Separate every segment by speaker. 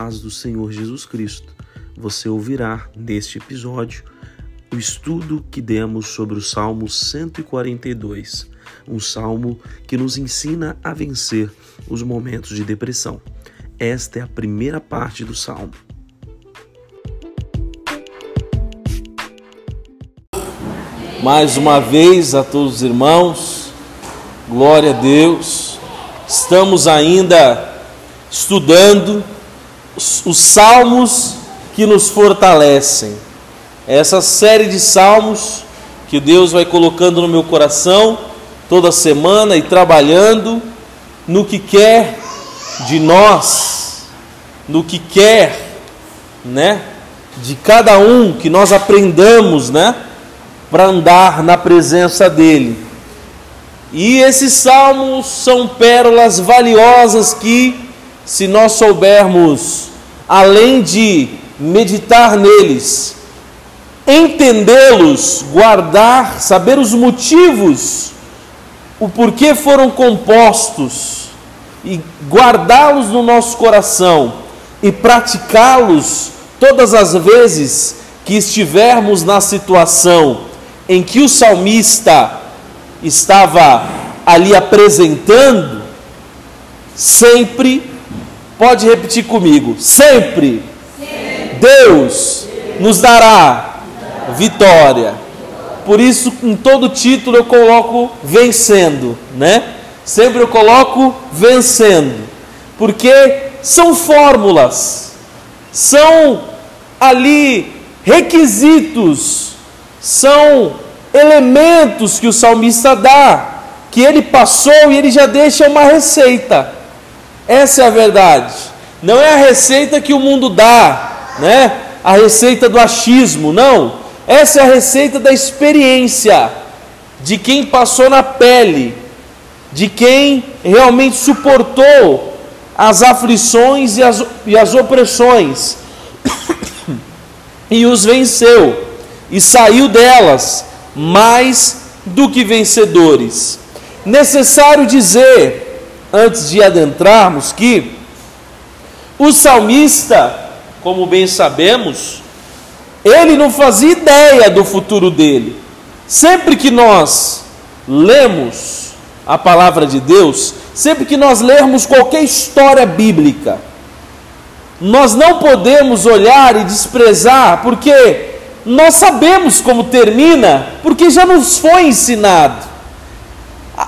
Speaker 1: paz do Senhor Jesus Cristo. Você ouvirá neste episódio o estudo que demos sobre o Salmo 142, um salmo que nos ensina a vencer os momentos de depressão. Esta é a primeira parte do salmo.
Speaker 2: Mais uma vez a todos os irmãos, glória a Deus. Estamos ainda estudando os, os salmos que nos fortalecem. Essa série de salmos que Deus vai colocando no meu coração toda semana e trabalhando no que quer de nós, no que quer, né, de cada um que nós aprendamos, né, para andar na presença dele. E esses salmos são pérolas valiosas que, se nós soubermos, além de meditar neles, entendê-los, guardar, saber os motivos, o porquê foram compostos e guardá-los no nosso coração e praticá-los todas as vezes que estivermos na situação em que o salmista estava ali apresentando, sempre, pode repetir comigo, sempre, sempre. Deus nos dará vitória. Por isso, em todo título eu coloco vencendo, né? Sempre eu coloco vencendo, porque são fórmulas, são ali requisitos, são elementos que o salmista dá, que ele passou e ele já deixa uma receita. Essa é a verdade. Não é a receita que o mundo dá, né? A receita do achismo, não. Essa é a receita da experiência de quem passou na pele, de quem realmente suportou as aflições e as, e as opressões e os venceu e saiu delas mais do que vencedores. Necessário dizer, antes de adentrarmos, que o salmista, como bem sabemos, ele não fazia ideia do futuro dele. Sempre que nós lemos a palavra de Deus, sempre que nós lermos qualquer história bíblica, nós não podemos olhar e desprezar, porque nós sabemos como termina, porque já nos foi ensinado.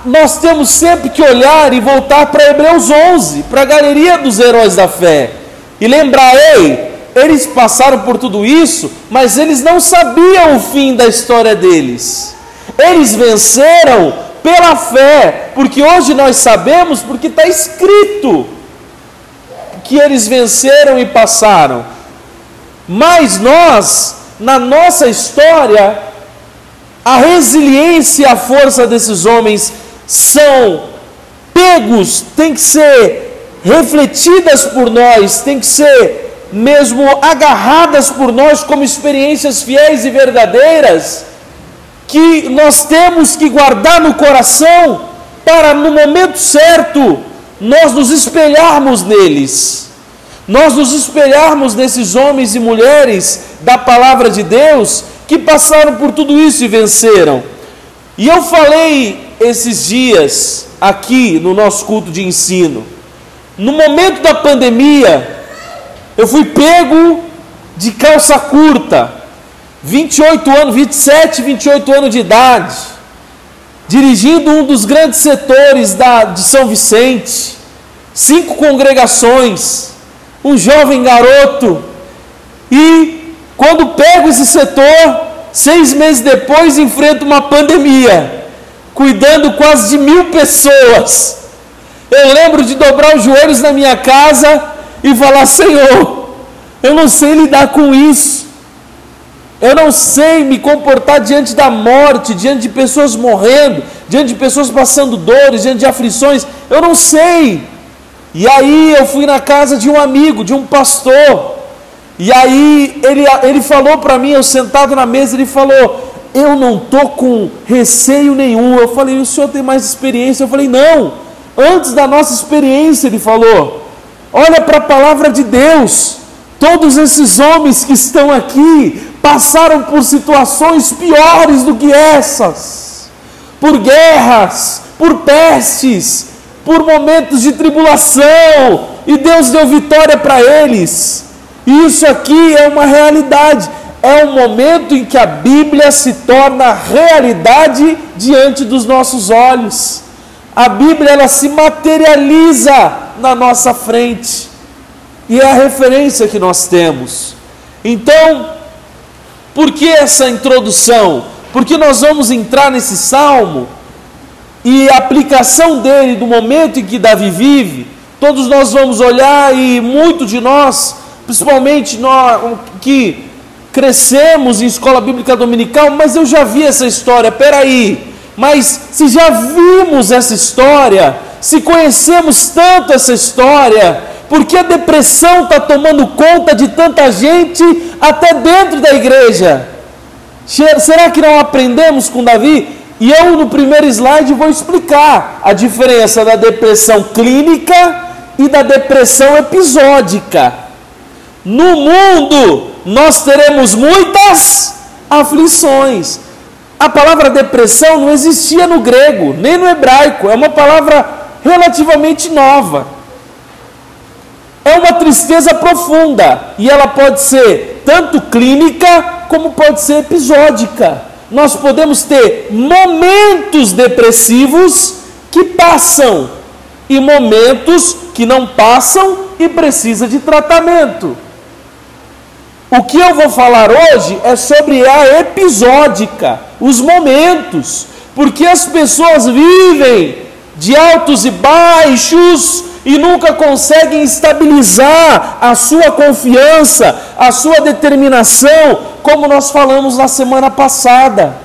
Speaker 2: Nós temos sempre que olhar e voltar para Hebreus 11, para a galeria dos heróis da fé, e lembrar: ei, eles passaram por tudo isso, mas eles não sabiam o fim da história deles. Eles venceram pela fé, porque hoje nós sabemos, porque está escrito que eles venceram e passaram. Mas nós, na nossa história, a resiliência e a força desses homens são pegos, tem que ser refletidas por nós, tem que ser mesmo agarradas por nós como experiências fiéis e verdadeiras, que nós temos que guardar no coração para no momento certo nós nos espelharmos neles. Nós nos espelharmos nesses homens e mulheres da palavra de Deus que passaram por tudo isso e venceram. E eu falei esses dias aqui no nosso culto de ensino. No momento da pandemia, eu fui pego de calça curta, 28 anos, 27, 28 anos de idade, dirigindo um dos grandes setores da, de São Vicente, cinco congregações, um jovem garoto, e quando pego esse setor, seis meses depois enfrento uma pandemia, cuidando quase de mil pessoas. Eu lembro de dobrar os joelhos na minha casa e falar: Senhor, eu não sei lidar com isso. Eu não sei me comportar diante da morte, diante de pessoas morrendo, diante de pessoas passando dores, diante de aflições. Eu não sei. E aí eu fui na casa de um amigo, de um pastor. E aí ele, ele falou para mim, eu sentado na mesa, ele falou: Eu não estou com receio nenhum. Eu falei: O senhor tem mais experiência? Eu falei: Não. Antes da nossa experiência, ele falou Olha para a palavra de Deus. Todos esses homens que estão aqui passaram por situações piores do que essas, por guerras, por pestes, por momentos de tribulação, e Deus deu vitória para eles. Isso aqui é uma realidade, é um momento em que a Bíblia se torna realidade diante dos nossos olhos. A Bíblia ela se materializa na nossa frente. E é a referência que nós temos. Então, por que essa introdução? Porque nós vamos entrar nesse salmo e a aplicação dele do momento em que Davi vive, todos nós vamos olhar e muito de nós, principalmente nós que crescemos em escola bíblica dominical, mas eu já vi essa história. Peraí, mas se já vimos essa história, se conhecemos tanto essa história, por que a depressão está tomando conta de tanta gente até dentro da igreja? Será que não aprendemos com Davi? E eu, no primeiro slide, vou explicar a diferença da depressão clínica e da depressão episódica. No mundo, nós teremos muitas aflições. A palavra depressão não existia no grego, nem no hebraico, é uma palavra relativamente nova. É uma tristeza profunda e ela pode ser tanto clínica como pode ser episódica nós podemos ter momentos depressivos que passam e momentos que não passam e precisa de tratamento. O que eu vou falar hoje é sobre a episódica, os momentos, porque as pessoas vivem de altos e baixos e nunca conseguem estabilizar a sua confiança, a sua determinação, como nós falamos na semana passada.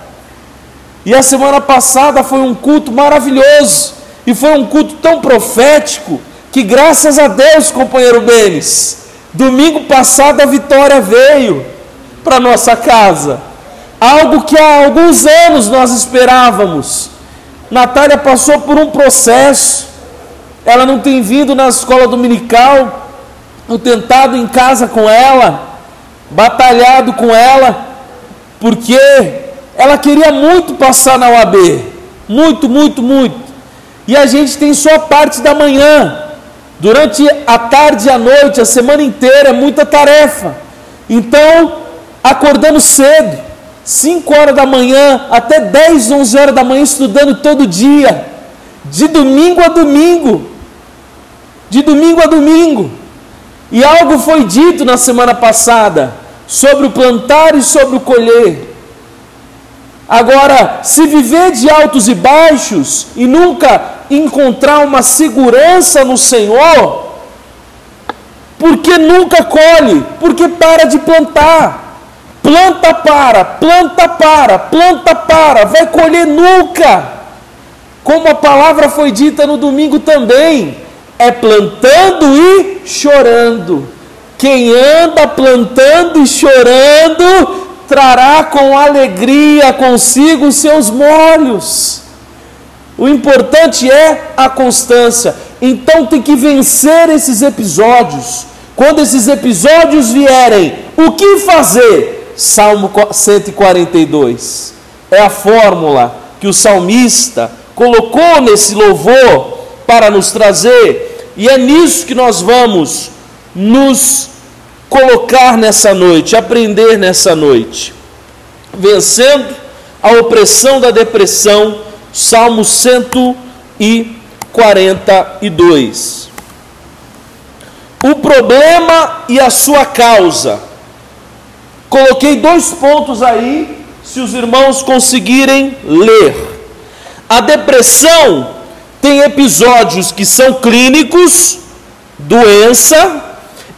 Speaker 2: E a semana passada foi um culto maravilhoso, e foi um culto tão profético, que graças a Deus, companheiro Benes, domingo passado a vitória veio para nossa casa. Algo que há alguns anos nós esperávamos. Natália passou por um processo, ela não tem vindo na escola dominical, eu tentado em casa com ela, batalhado com ela, porque ela queria muito passar na UAB, muito, muito, muito. E a gente tem só parte da manhã, durante a tarde e a noite, a semana inteira, é muita tarefa. Então, acordamos cedo, 5 horas da manhã, até 10, 11 horas da manhã, estudando todo dia, de domingo a domingo, de domingo a domingo. E algo foi dito na semana passada sobre o plantar e sobre o colher. Agora, se viver de altos e baixos e nunca encontrar uma segurança no Senhor, porque nunca colhe, porque para de plantar. Planta para, planta para, planta para, vai colher nunca. Como a palavra foi dita no domingo também, é plantando e chorando. Quem anda plantando e chorando, trará com alegria consigo seus molhos. O importante é a constância. Então tem que vencer esses episódios. Quando esses episódios vierem, o que fazer? Salmo 142. É a fórmula que o salmista colocou nesse louvor para nos trazer, e é nisso que nós vamos nos colocar nessa noite, aprender nessa noite. Vencendo a opressão da depressão, Salmo 142. O problema e a sua causa. Coloquei dois pontos aí, se os irmãos conseguirem ler. A depressão tem episódios que são clínicos, doença,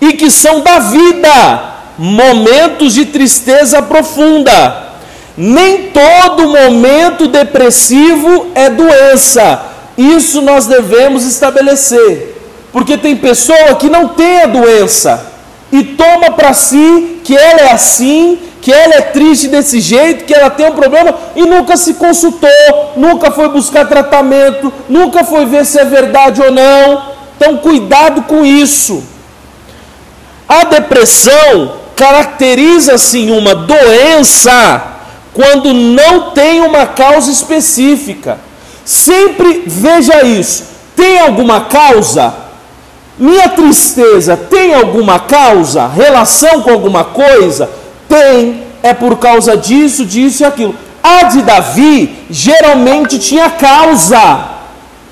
Speaker 2: e que são da vida, momentos de tristeza profunda. Nem todo momento depressivo é doença. Isso nós devemos estabelecer. Porque tem pessoa que não tem a doença e toma para si que ela é assim, que ela é triste desse jeito, que ela tem um problema e nunca se consultou, nunca foi buscar tratamento, nunca foi ver se é verdade ou não. Então, cuidado com isso. A depressão caracteriza-se uma doença quando não tem uma causa específica. Sempre veja isso. Tem alguma causa? Minha tristeza tem alguma causa? Relação com alguma coisa? Tem. É por causa disso, disso e aquilo. A de Davi geralmente tinha causa.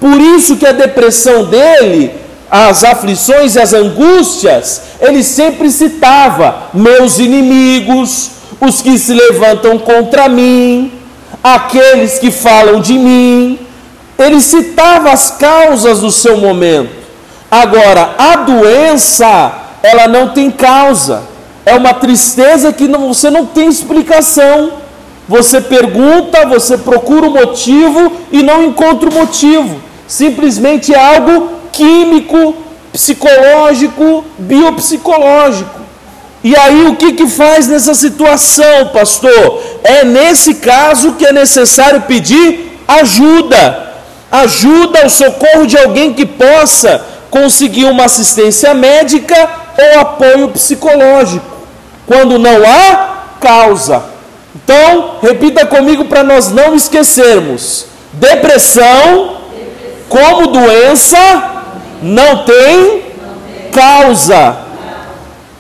Speaker 2: Por isso que a depressão dele, as aflições e as angústias, ele sempre citava: meus inimigos, os que se levantam contra mim, aqueles que falam de mim. Ele citava as causas do seu momento. Agora, a doença, ela não tem causa. É uma tristeza que não, você não tem explicação. Você pergunta, você procura o motivo e não encontra o motivo. Simplesmente é algo químico, psicológico, biopsicológico. E aí o que, que faz nessa situação, pastor? É nesse caso que é necessário pedir ajuda. Ajuda, o socorro de alguém que possa conseguir uma assistência médica ou apoio psicológico. Quando não há causa. Então, repita comigo para nós não esquecermos: depressão, como doença, não tem causa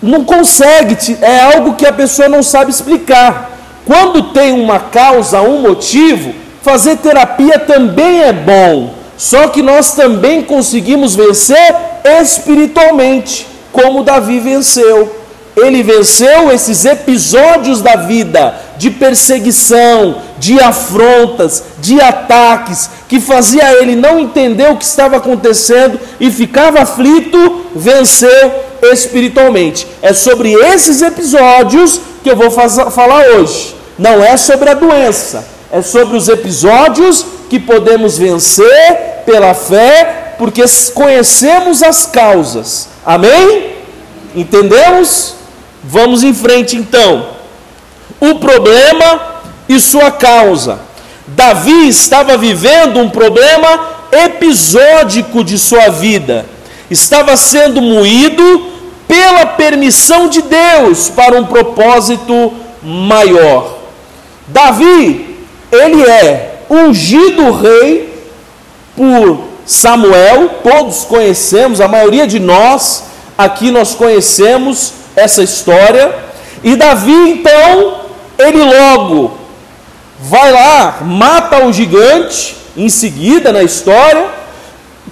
Speaker 2: não consegue, é algo que a pessoa não sabe explicar. Quando tem uma causa, um motivo, fazer terapia também é bom. Só que nós também conseguimos vencer espiritualmente, como Davi venceu. Ele venceu esses episódios da vida de perseguição, de afrontas, de ataques, que fazia ele não entender o que estava acontecendo e ficava aflito, venceu espiritualmente. É sobre esses episódios que eu vou falar hoje. Não é sobre a doença, é sobre os episódios que podemos vencer pela fé, porque conhecemos as causas. Amém? Entendemos? Vamos em frente então. O problema e sua causa. Davi estava vivendo um problema episódico de sua vida estava sendo moído pela permissão de Deus para um propósito maior. Davi, ele é ungido rei por Samuel, todos conhecemos, a maioria de nós aqui nós conhecemos essa história. E Davi, então, ele logo vai lá, mata o gigante em seguida na história.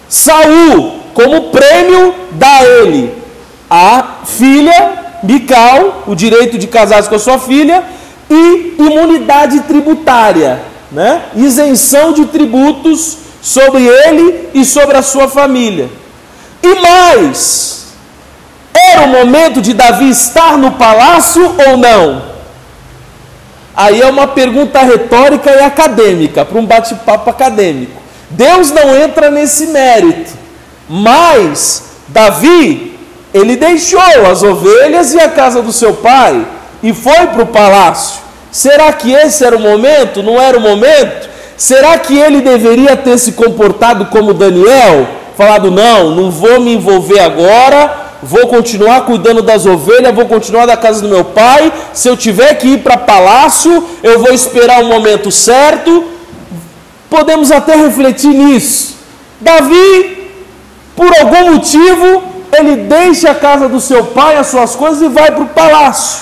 Speaker 2: Saul como prêmio dá ele a filha, Mical, o direito de casar com a sua filha, e imunidade tributária, né? isenção de tributos sobre ele e sobre a sua família. E mais, era o momento de Davi estar no palácio ou não? Aí é uma pergunta retórica e acadêmica, para um bate-papo acadêmico. Deus não entra nesse mérito. Mas Davi, ele deixou as ovelhas e a casa do seu pai e foi para o palácio. Será que esse era o momento? Não era o momento? Será que ele deveria ter se comportado como Daniel? Falado, não, não vou me envolver agora, vou continuar cuidando das ovelhas, vou continuar da casa do meu pai. Se eu tiver que ir para palácio, eu vou esperar o momento certo. Podemos até refletir nisso. Davi por algum motivo, ele deixa a casa do seu pai, as suas coisas e vai para o palácio.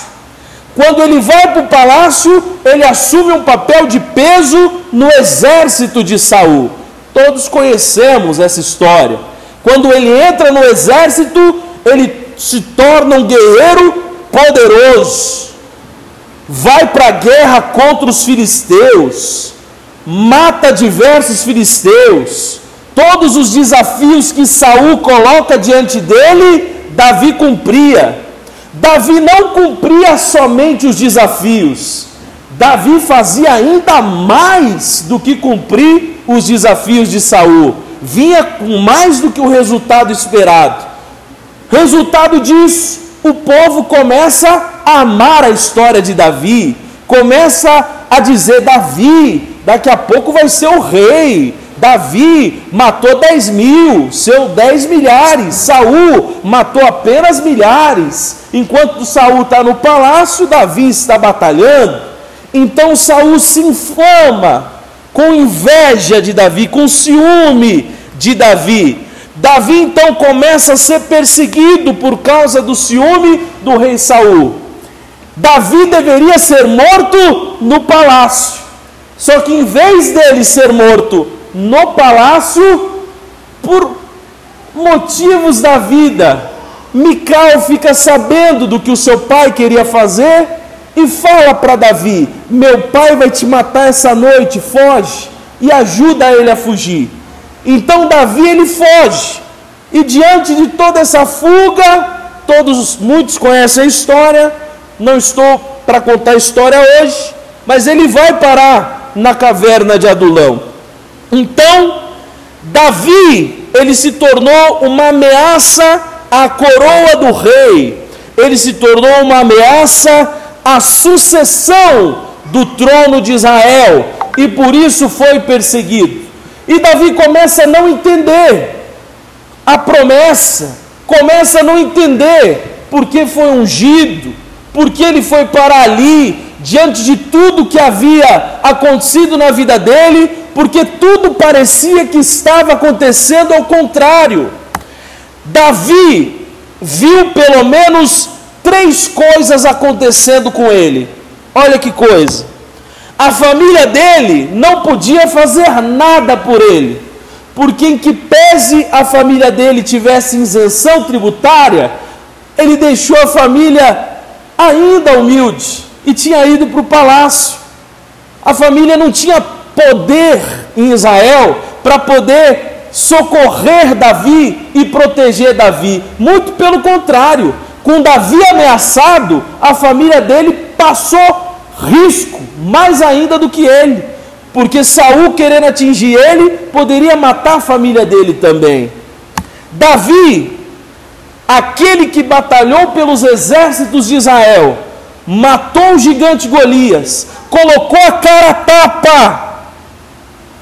Speaker 2: Quando ele vai para o palácio, ele assume um papel de peso no exército de Saul. Todos conhecemos essa história. Quando ele entra no exército, ele se torna um guerreiro poderoso. Vai para a guerra contra os filisteus, mata diversos filisteus Todos os desafios que Saul coloca diante dele, Davi cumpria. Davi não cumpria somente os desafios. Davi fazia ainda mais do que cumprir os desafios de Saul. Vinha com mais do que o resultado esperado. Resultado disso, o povo começa a amar a história de Davi, começa a dizer: Davi, daqui a pouco vai ser o rei, Davi matou dez mil, seu dez milhares. Saul matou apenas milhares. Enquanto Saul está no palácio, Davi está batalhando. Então Saul se inflama com inveja de Davi, com ciúme de Davi. Davi então começa a ser perseguido por causa do ciúme do rei Saul. Davi deveria ser morto no palácio. Só que em vez dele ser morto no palácio, por motivos da vida, Mical fica sabendo do que o seu pai queria fazer e fala para Davi: Meu pai vai te matar essa noite, foge, e ajuda ele a fugir. Então Davi ele foge, e diante de toda essa fuga, todos muitos conhecem a história, não estou para contar a história hoje, mas ele vai parar na caverna de Adulão. Então, Davi, ele se tornou uma ameaça à coroa do rei. Ele se tornou uma ameaça à sucessão do trono de Israel e por isso foi perseguido. E Davi começa a não entender a promessa, começa a não entender porque foi ungido, porque ele foi para ali, diante de tudo que havia acontecido na vida dele, porque tudo parecia que estava acontecendo ao contrário. Davi viu pelo menos três coisas acontecendo com ele. Olha que coisa. A família dele não podia fazer nada por ele, porque em que pese a família dele tivesse isenção tributária, ele deixou a família ainda humilde e tinha ido para o palácio. A família não tinha poder em Israel para poder socorrer Davi e proteger Davi. Muito pelo contrário, com Davi ameaçado, a família dele passou risco, mais ainda do que ele, porque Saul querendo atingir ele, poderia matar a família dele também. Davi aquele que batalhou pelos exércitos de Israel, matou o gigante Golias, colocou a cara a tapa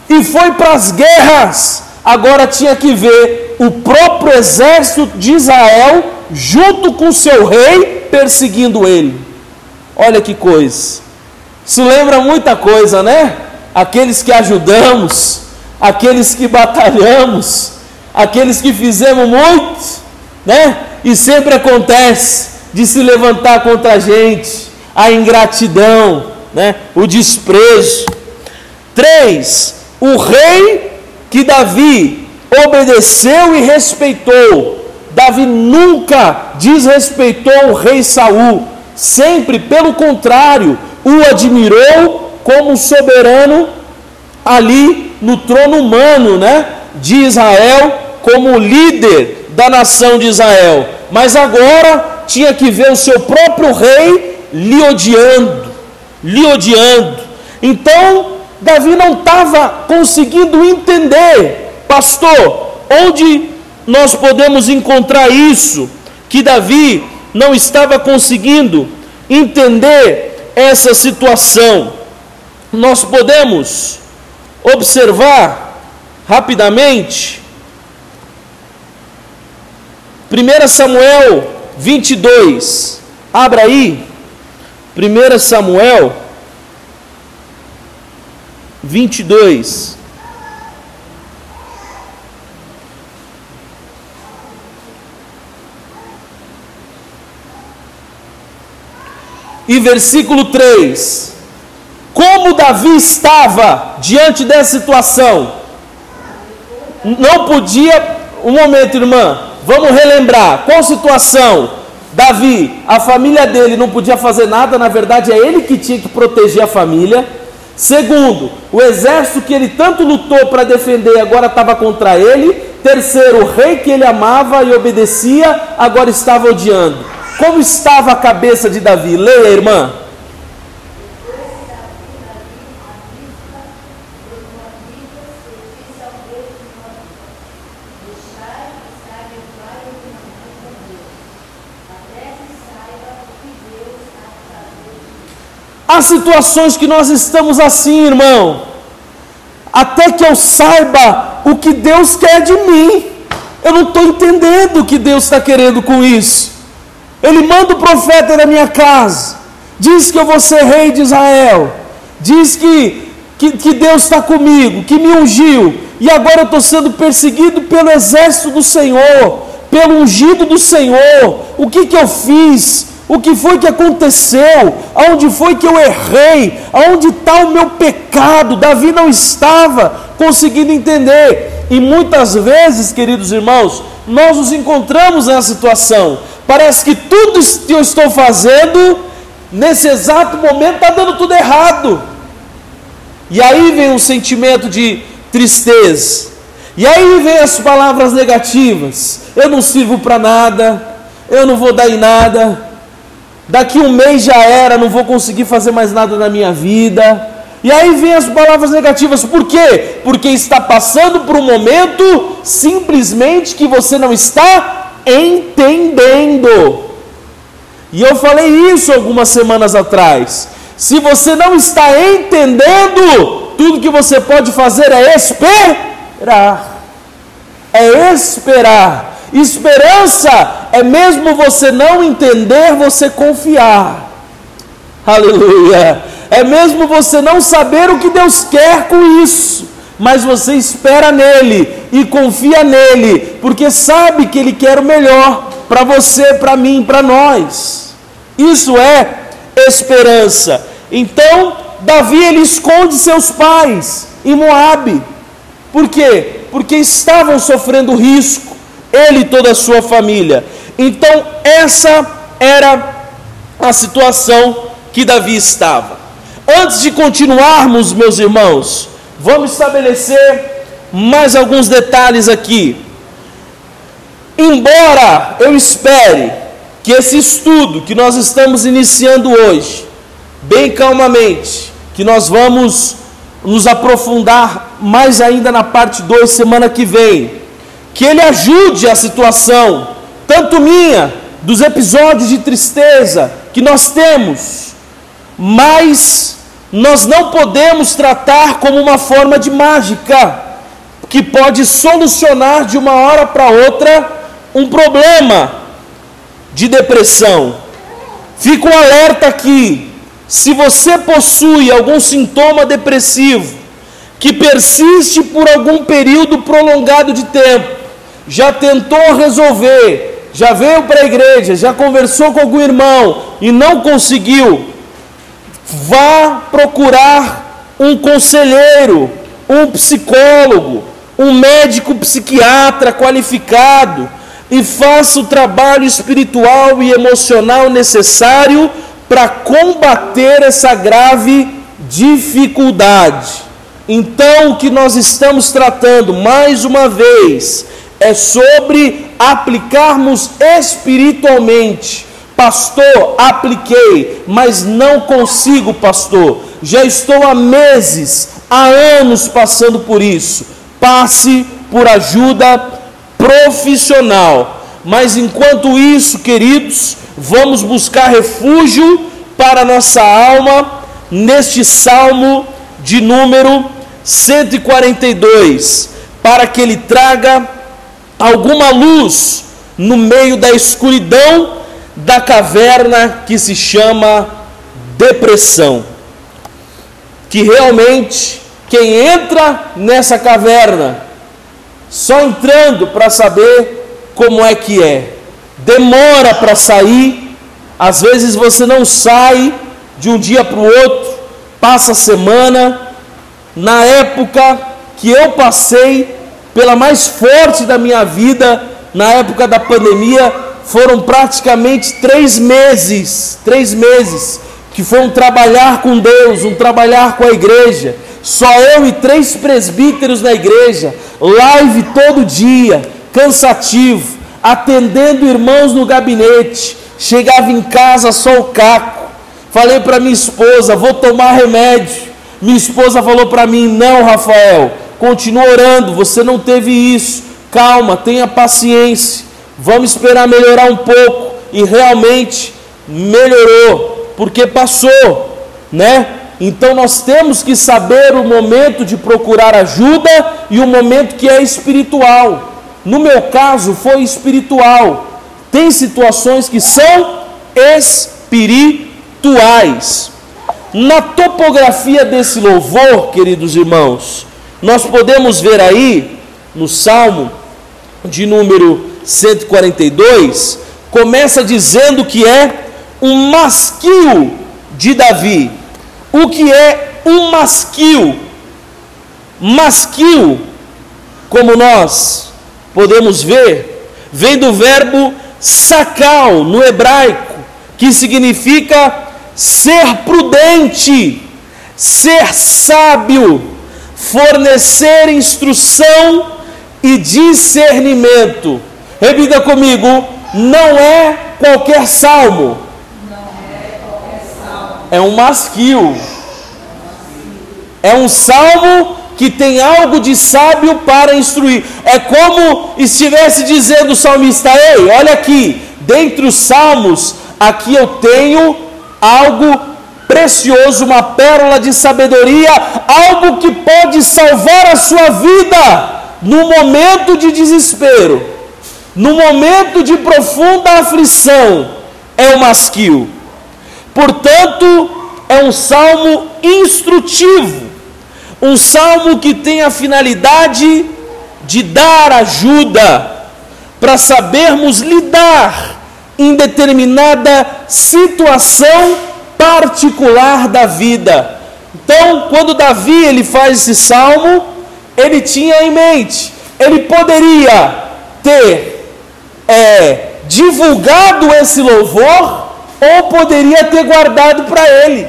Speaker 2: e foi para as guerras. Agora tinha que ver o próprio exército de Israel, junto com seu rei, perseguindo ele. Olha que coisa. Isso lembra muita coisa, né? Aqueles que ajudamos, aqueles que batalhamos, aqueles que fizemos muito né? E sempre acontece de se levantar contra a gente a ingratidão, né? O desprezo. Três, o rei que Davi obedeceu e respeitou. Davi nunca desrespeitou o rei Saul, sempre pelo contrário, o admirou como soberano ali no trono humano, né, de Israel, como líder da nação de Israel, mas agora tinha que ver o seu próprio rei lhe odiando, lhe odiando. Então, Davi não estava conseguindo entender, pastor, onde nós podemos encontrar isso, que Davi não estava conseguindo entender essa situação. Nós podemos observar rapidamente 1 Samuel 22, abra aí. 1 Samuel 22. E versículo 3: Como Davi estava diante dessa situação, não podia, um momento, irmã, Vamos relembrar qual situação? Davi, a família dele não podia fazer nada, na verdade é ele que tinha que proteger a família. Segundo, o exército que ele tanto lutou para defender agora estava contra ele. Terceiro, o rei que ele amava e obedecia agora estava odiando. Como estava a cabeça de Davi? Leia, irmã. Situações que nós estamos assim, irmão. até que eu saiba o que Deus quer de mim. Eu não estou entendendo o que Deus está querendo com isso. Ele manda o profeta na minha casa, diz que eu vou ser rei de Israel, diz que, que, que Deus está comigo, que me ungiu, e agora eu estou sendo perseguido pelo exército do Senhor, pelo ungido do Senhor. O que, que eu fiz? O que foi que aconteceu? Aonde foi que eu errei? Aonde está o meu pecado? Davi não estava conseguindo entender. E muitas vezes, queridos irmãos, nós nos encontramos nessa situação. Parece que tudo que eu estou fazendo, nesse exato momento, está dando tudo errado. E aí vem um sentimento de tristeza. E aí vem as palavras negativas. Eu não sirvo para nada. Eu não vou dar em nada daqui um mês já era, não vou conseguir fazer mais nada na minha vida. E aí vem as palavras negativas, por quê? Porque está passando por um momento simplesmente que você não está entendendo. E eu falei isso algumas semanas atrás. Se você não está entendendo, tudo que você pode fazer é esperar. É esperar. Esperança é mesmo você não entender, você confiar. Aleluia. É mesmo você não saber o que Deus quer com isso, mas você espera nele e confia nele, porque sabe que ele quer o melhor para você, para mim, para nós. Isso é esperança. Então, Davi ele esconde seus pais em Moabe. Por quê? Porque estavam sofrendo risco ele e toda a sua família. Então, essa era a situação que Davi estava. Antes de continuarmos, meus irmãos, vamos estabelecer mais alguns detalhes aqui. Embora eu espere que esse estudo que nós estamos iniciando hoje, bem calmamente, que nós vamos nos aprofundar mais ainda na parte 2 semana que vem, que Ele ajude a situação, tanto minha, dos episódios de tristeza que nós temos, mas nós não podemos tratar como uma forma de mágica que pode solucionar de uma hora para outra um problema de depressão. Fica um alerta aqui: se você possui algum sintoma depressivo que persiste por algum período prolongado de tempo, já tentou resolver, já veio para a igreja, já conversou com algum irmão e não conseguiu, vá procurar um conselheiro, um psicólogo, um médico psiquiatra qualificado e faça o trabalho espiritual e emocional necessário para combater essa grave dificuldade. Então, o que nós estamos tratando, mais uma vez, é sobre aplicarmos espiritualmente. Pastor, apliquei, mas não consigo, pastor. Já estou há meses, há anos passando por isso. Passe por ajuda profissional. Mas enquanto isso, queridos, vamos buscar refúgio para nossa alma neste salmo de número 142, para que ele traga alguma luz no meio da escuridão da caverna que se chama depressão. Que realmente quem entra nessa caverna, só entrando para saber como é que é, demora para sair, às vezes você não sai de um dia para o outro, passa a semana. Na época que eu passei, pela mais forte da minha vida, na época da pandemia, foram praticamente três meses, três meses, que foi um trabalhar com Deus, um trabalhar com a igreja. Só eu e três presbíteros na igreja, live todo dia, cansativo, atendendo irmãos no gabinete. Chegava em casa só o caco. Falei para minha esposa, vou tomar remédio. Minha esposa falou para mim: não, Rafael, continua orando, você não teve isso. Calma, tenha paciência. Vamos esperar melhorar um pouco. E realmente melhorou, porque passou, né? Então nós temos que saber o momento de procurar ajuda e o momento que é espiritual. No meu caso, foi espiritual. Tem situações que são espirituais. Na topografia desse louvor, queridos irmãos, nós podemos ver aí no Salmo de número 142, começa dizendo que é um masquio de Davi. O que é um masquio? Masquio, como nós podemos ver, vem do verbo sacal no hebraico, que significa ser prudente, ser sábio, fornecer instrução e discernimento. Repita comigo: não é qualquer salmo. É um masquio. É um salmo que tem algo de sábio para instruir. É como estivesse dizendo o salmista: Ei, olha aqui, dentre os salmos, aqui eu tenho algo precioso, uma pérola de sabedoria, algo que pode salvar a sua vida no momento de desespero, no momento de profunda aflição, é o masquio. Portanto, é um salmo instrutivo, um salmo que tem a finalidade de dar ajuda para sabermos lidar em determinada situação particular da vida. Então, quando Davi ele faz esse salmo, ele tinha em mente, ele poderia ter é, divulgado esse louvor ou poderia ter guardado para ele.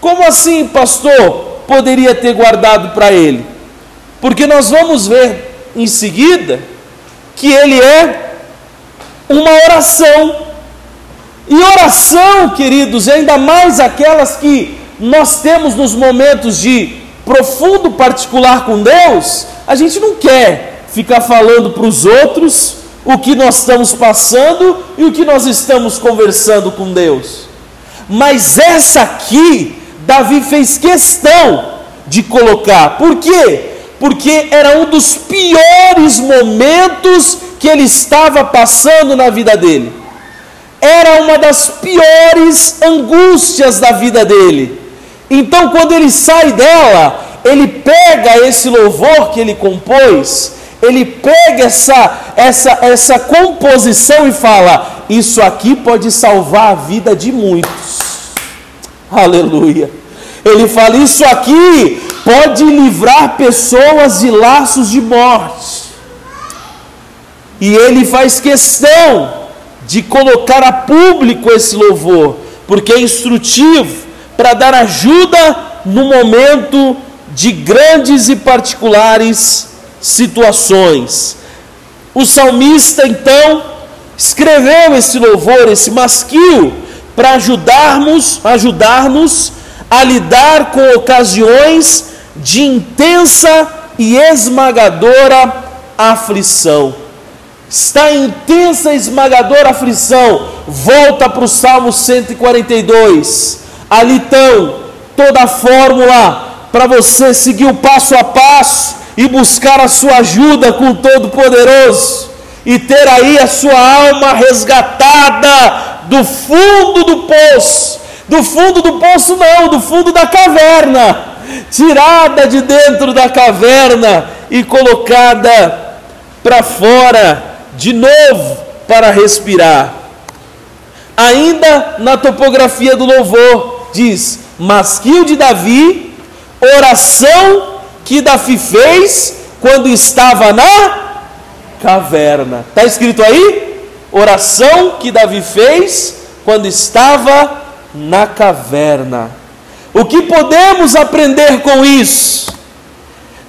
Speaker 2: Como assim, pastor? Poderia ter guardado para ele? Porque nós vamos ver em seguida que ele é uma oração. E oração, queridos, ainda mais aquelas que nós temos nos momentos de profundo particular com Deus, a gente não quer ficar falando para os outros o que nós estamos passando e o que nós estamos conversando com Deus. Mas essa aqui, Davi fez questão de colocar. Por quê? Porque era um dos piores momentos que ele estava passando na vida dele. Era uma das piores angústias da vida dele. Então, quando ele sai dela, ele pega esse louvor que ele compôs, ele pega essa, essa, essa composição e fala: Isso aqui pode salvar a vida de muitos. Aleluia. Ele fala: Isso aqui pode livrar pessoas de laços de morte. E ele faz questão de colocar a público esse louvor, porque é instrutivo para dar ajuda no momento de grandes e particulares situações. O salmista então escreveu esse louvor, esse masquio, para ajudarmos, ajudar-nos a lidar com ocasiões de intensa e esmagadora aflição. Está em intensa e esmagadora aflição. Volta para o Salmo 142 Ali estão toda a fórmula para você seguir o passo a passo e buscar a sua ajuda com o Todo-Poderoso e ter aí a sua alma resgatada do fundo do poço. Do fundo do poço, não, do fundo da caverna. Tirada de dentro da caverna e colocada para fora de novo para respirar. Ainda na topografia do louvor, diz: Masquil de Davi, oração que Davi fez quando estava na caverna. Está escrito aí? Oração que Davi fez quando estava na caverna. O que podemos aprender com isso?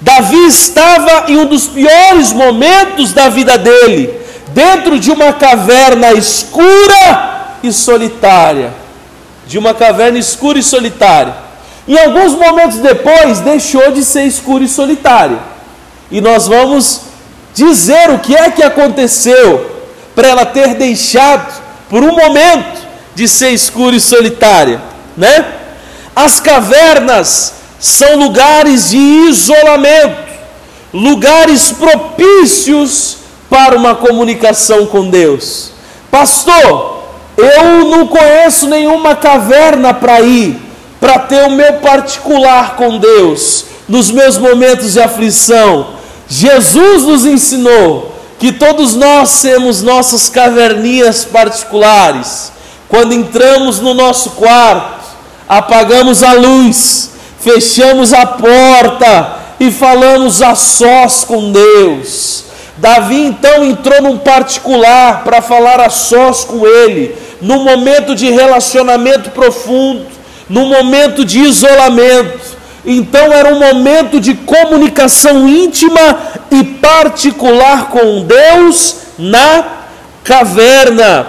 Speaker 2: Davi estava em um dos piores momentos da vida dele, dentro de uma caverna escura e solitária de uma caverna escura e solitária. Em alguns momentos depois, deixou de ser escuro e solitário. E nós vamos dizer o que é que aconteceu para ela ter deixado por um momento de ser escura e solitária, né? As cavernas são lugares de isolamento, lugares propícios para uma comunicação com Deus. Pastor, eu não conheço nenhuma caverna para ir, para ter o meu particular com Deus, nos meus momentos de aflição. Jesus nos ensinou que todos nós temos nossas caverninhas particulares. Quando entramos no nosso quarto, apagamos a luz, fechamos a porta e falamos a sós com Deus. Davi então entrou num particular para falar a sós com ele, num momento de relacionamento profundo, num momento de isolamento. Então era um momento de comunicação íntima e particular com Deus na caverna.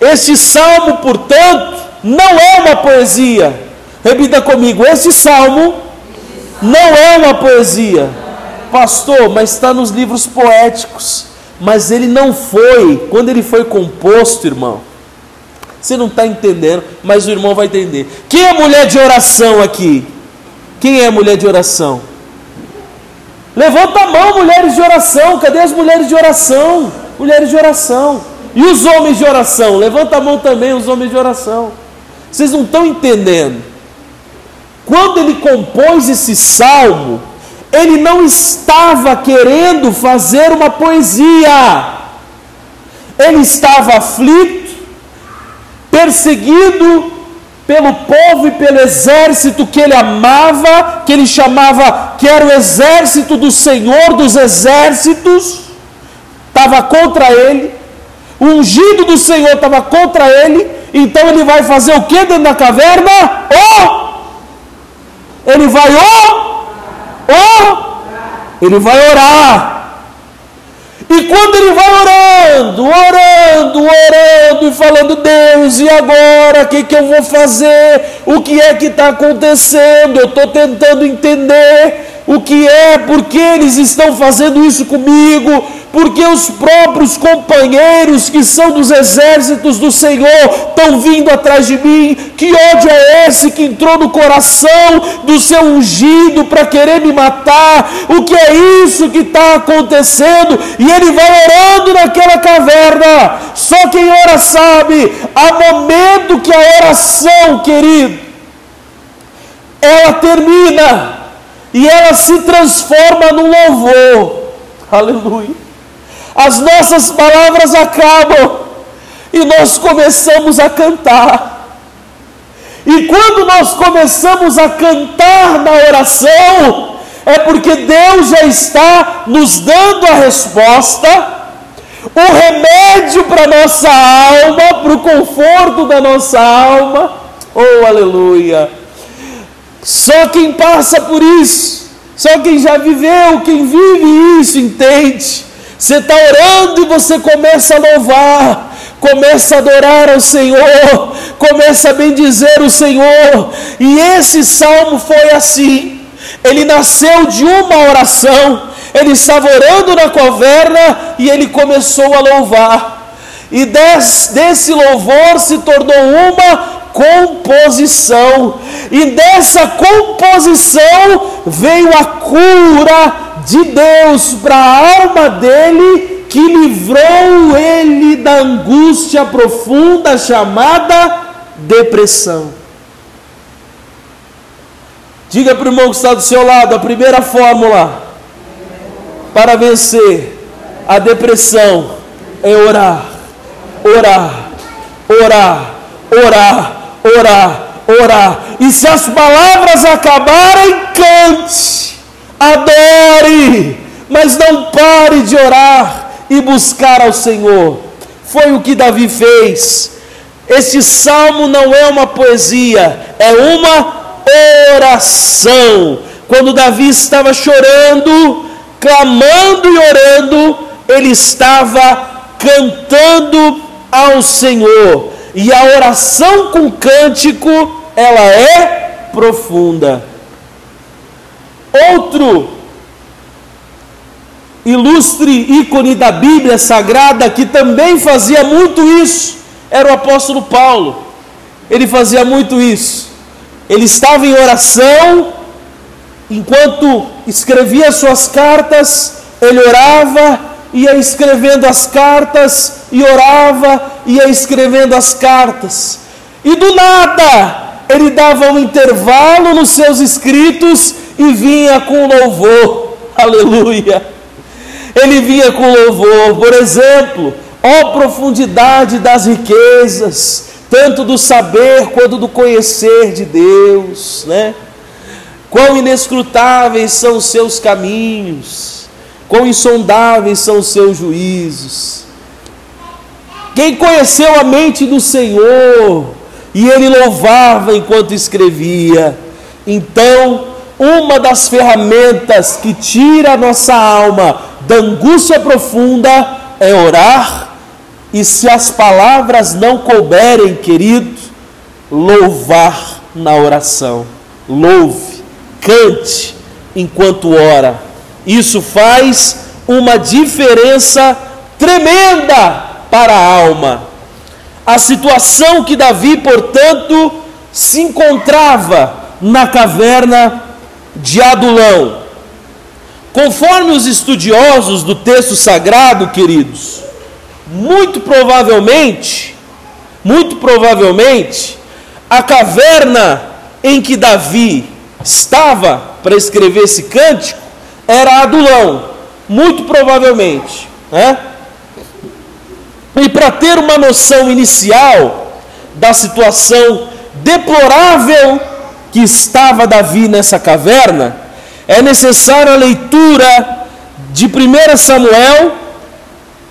Speaker 2: Este salmo, portanto, não é uma poesia. Repita comigo: esse salmo não é uma poesia. Pastor, mas está nos livros poéticos. Mas ele não foi, quando ele foi composto, irmão. Você não está entendendo, mas o irmão vai entender. Quem é mulher de oração aqui? Quem é mulher de oração? Levanta a mão, mulheres de oração. Cadê as mulheres de oração? Mulheres de oração. E os homens de oração? Levanta a mão também, os homens de oração. Vocês não estão entendendo. Quando ele compôs esse salmo, ele não estava querendo fazer uma poesia. Ele estava aflito, perseguido, pelo povo e pelo exército que ele amava, que ele chamava que era o exército do Senhor dos exércitos, estava contra ele, o ungido do Senhor estava contra ele, então ele vai fazer o que dentro da caverna? Oh! Ele vai! Oh! Ele vai orar. E quando ele vai orando, orando, orando e falando, Deus, e agora? O que, que eu vou fazer? O que é que está acontecendo? Eu estou tentando entender o que é, por que eles estão fazendo isso comigo, porque os próprios companheiros que são dos exércitos do Senhor estão vindo atrás de mim. Que ódio é esse que entrou no coração do seu ungido para querer me matar? O que é isso que está acontecendo? E ele vai orando naquela caverna. Só quem ora sabe, há momento que a oração, querido, ela termina e ela se transforma num louvor. Aleluia as nossas palavras acabam e nós começamos a cantar. E quando nós começamos a cantar na oração, é porque Deus já está nos dando a resposta, o remédio para a nossa alma, para o conforto da nossa alma. Oh, aleluia! Só quem passa por isso, só quem já viveu, quem vive isso, entende você está orando e você começa a louvar, começa a adorar ao Senhor, começa a bendizer o Senhor. E esse salmo foi assim. Ele nasceu de uma oração. Ele estava orando na caverna e ele começou a louvar. E des, desse louvor se tornou uma composição, e dessa composição veio a cura de Deus para a alma dele, que livrou ele da angústia profunda chamada depressão. Diga para o irmão que está do seu lado a primeira fórmula para vencer a depressão é orar, orar, orar, orar, orar, orar. E se as palavras acabarem, cante adore, mas não pare de orar e buscar ao Senhor. Foi o que Davi fez. Este salmo não é uma poesia, é uma oração. Quando Davi estava chorando, clamando e orando, ele estava cantando ao Senhor. E a oração com cântico, ela é profunda. Outro ilustre ícone da Bíblia Sagrada que também fazia muito isso era o apóstolo Paulo. Ele fazia muito isso. ele estava em oração, enquanto escrevia suas cartas, ele orava, ia escrevendo as cartas, e orava, ia escrevendo as cartas. E do nada, ele dava um intervalo nos seus escritos e vinha com louvor. Aleluia! Ele vinha com louvor, por exemplo, ó profundidade das riquezas, tanto do saber quanto do conhecer de Deus, né? Quão inescrutáveis são os seus caminhos, quão insondáveis são os seus juízos. Quem conheceu a mente do Senhor, e ele louvava enquanto escrevia. Então, uma das ferramentas que tira a nossa alma da angústia profunda é orar, e se as palavras não couberem, querido, louvar na oração. Louve, cante enquanto ora. Isso faz uma diferença tremenda para a alma. A situação que Davi, portanto, se encontrava na caverna de Adulão. Conforme os estudiosos do texto sagrado, queridos, muito provavelmente, muito provavelmente, a caverna em que Davi estava para escrever esse cântico era Adulão, muito provavelmente, né? E para ter uma noção inicial da situação deplorável que estava Davi nessa caverna, é necessária a leitura de 1 Samuel,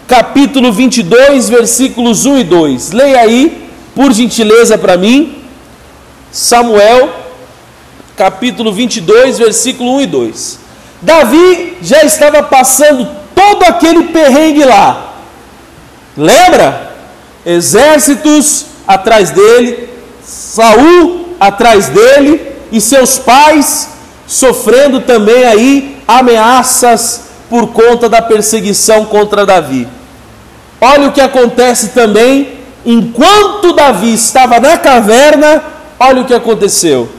Speaker 2: capítulo 22, versículos 1 e 2. Leia aí, por gentileza, para mim. Samuel, capítulo 22, versículo 1 e 2. Davi já estava passando todo aquele perrengue lá. Lembra? Exércitos atrás dele, Saul atrás dele e seus pais sofrendo também aí ameaças por conta da perseguição contra Davi. Olha o que acontece também enquanto Davi estava na caverna, olha o que aconteceu.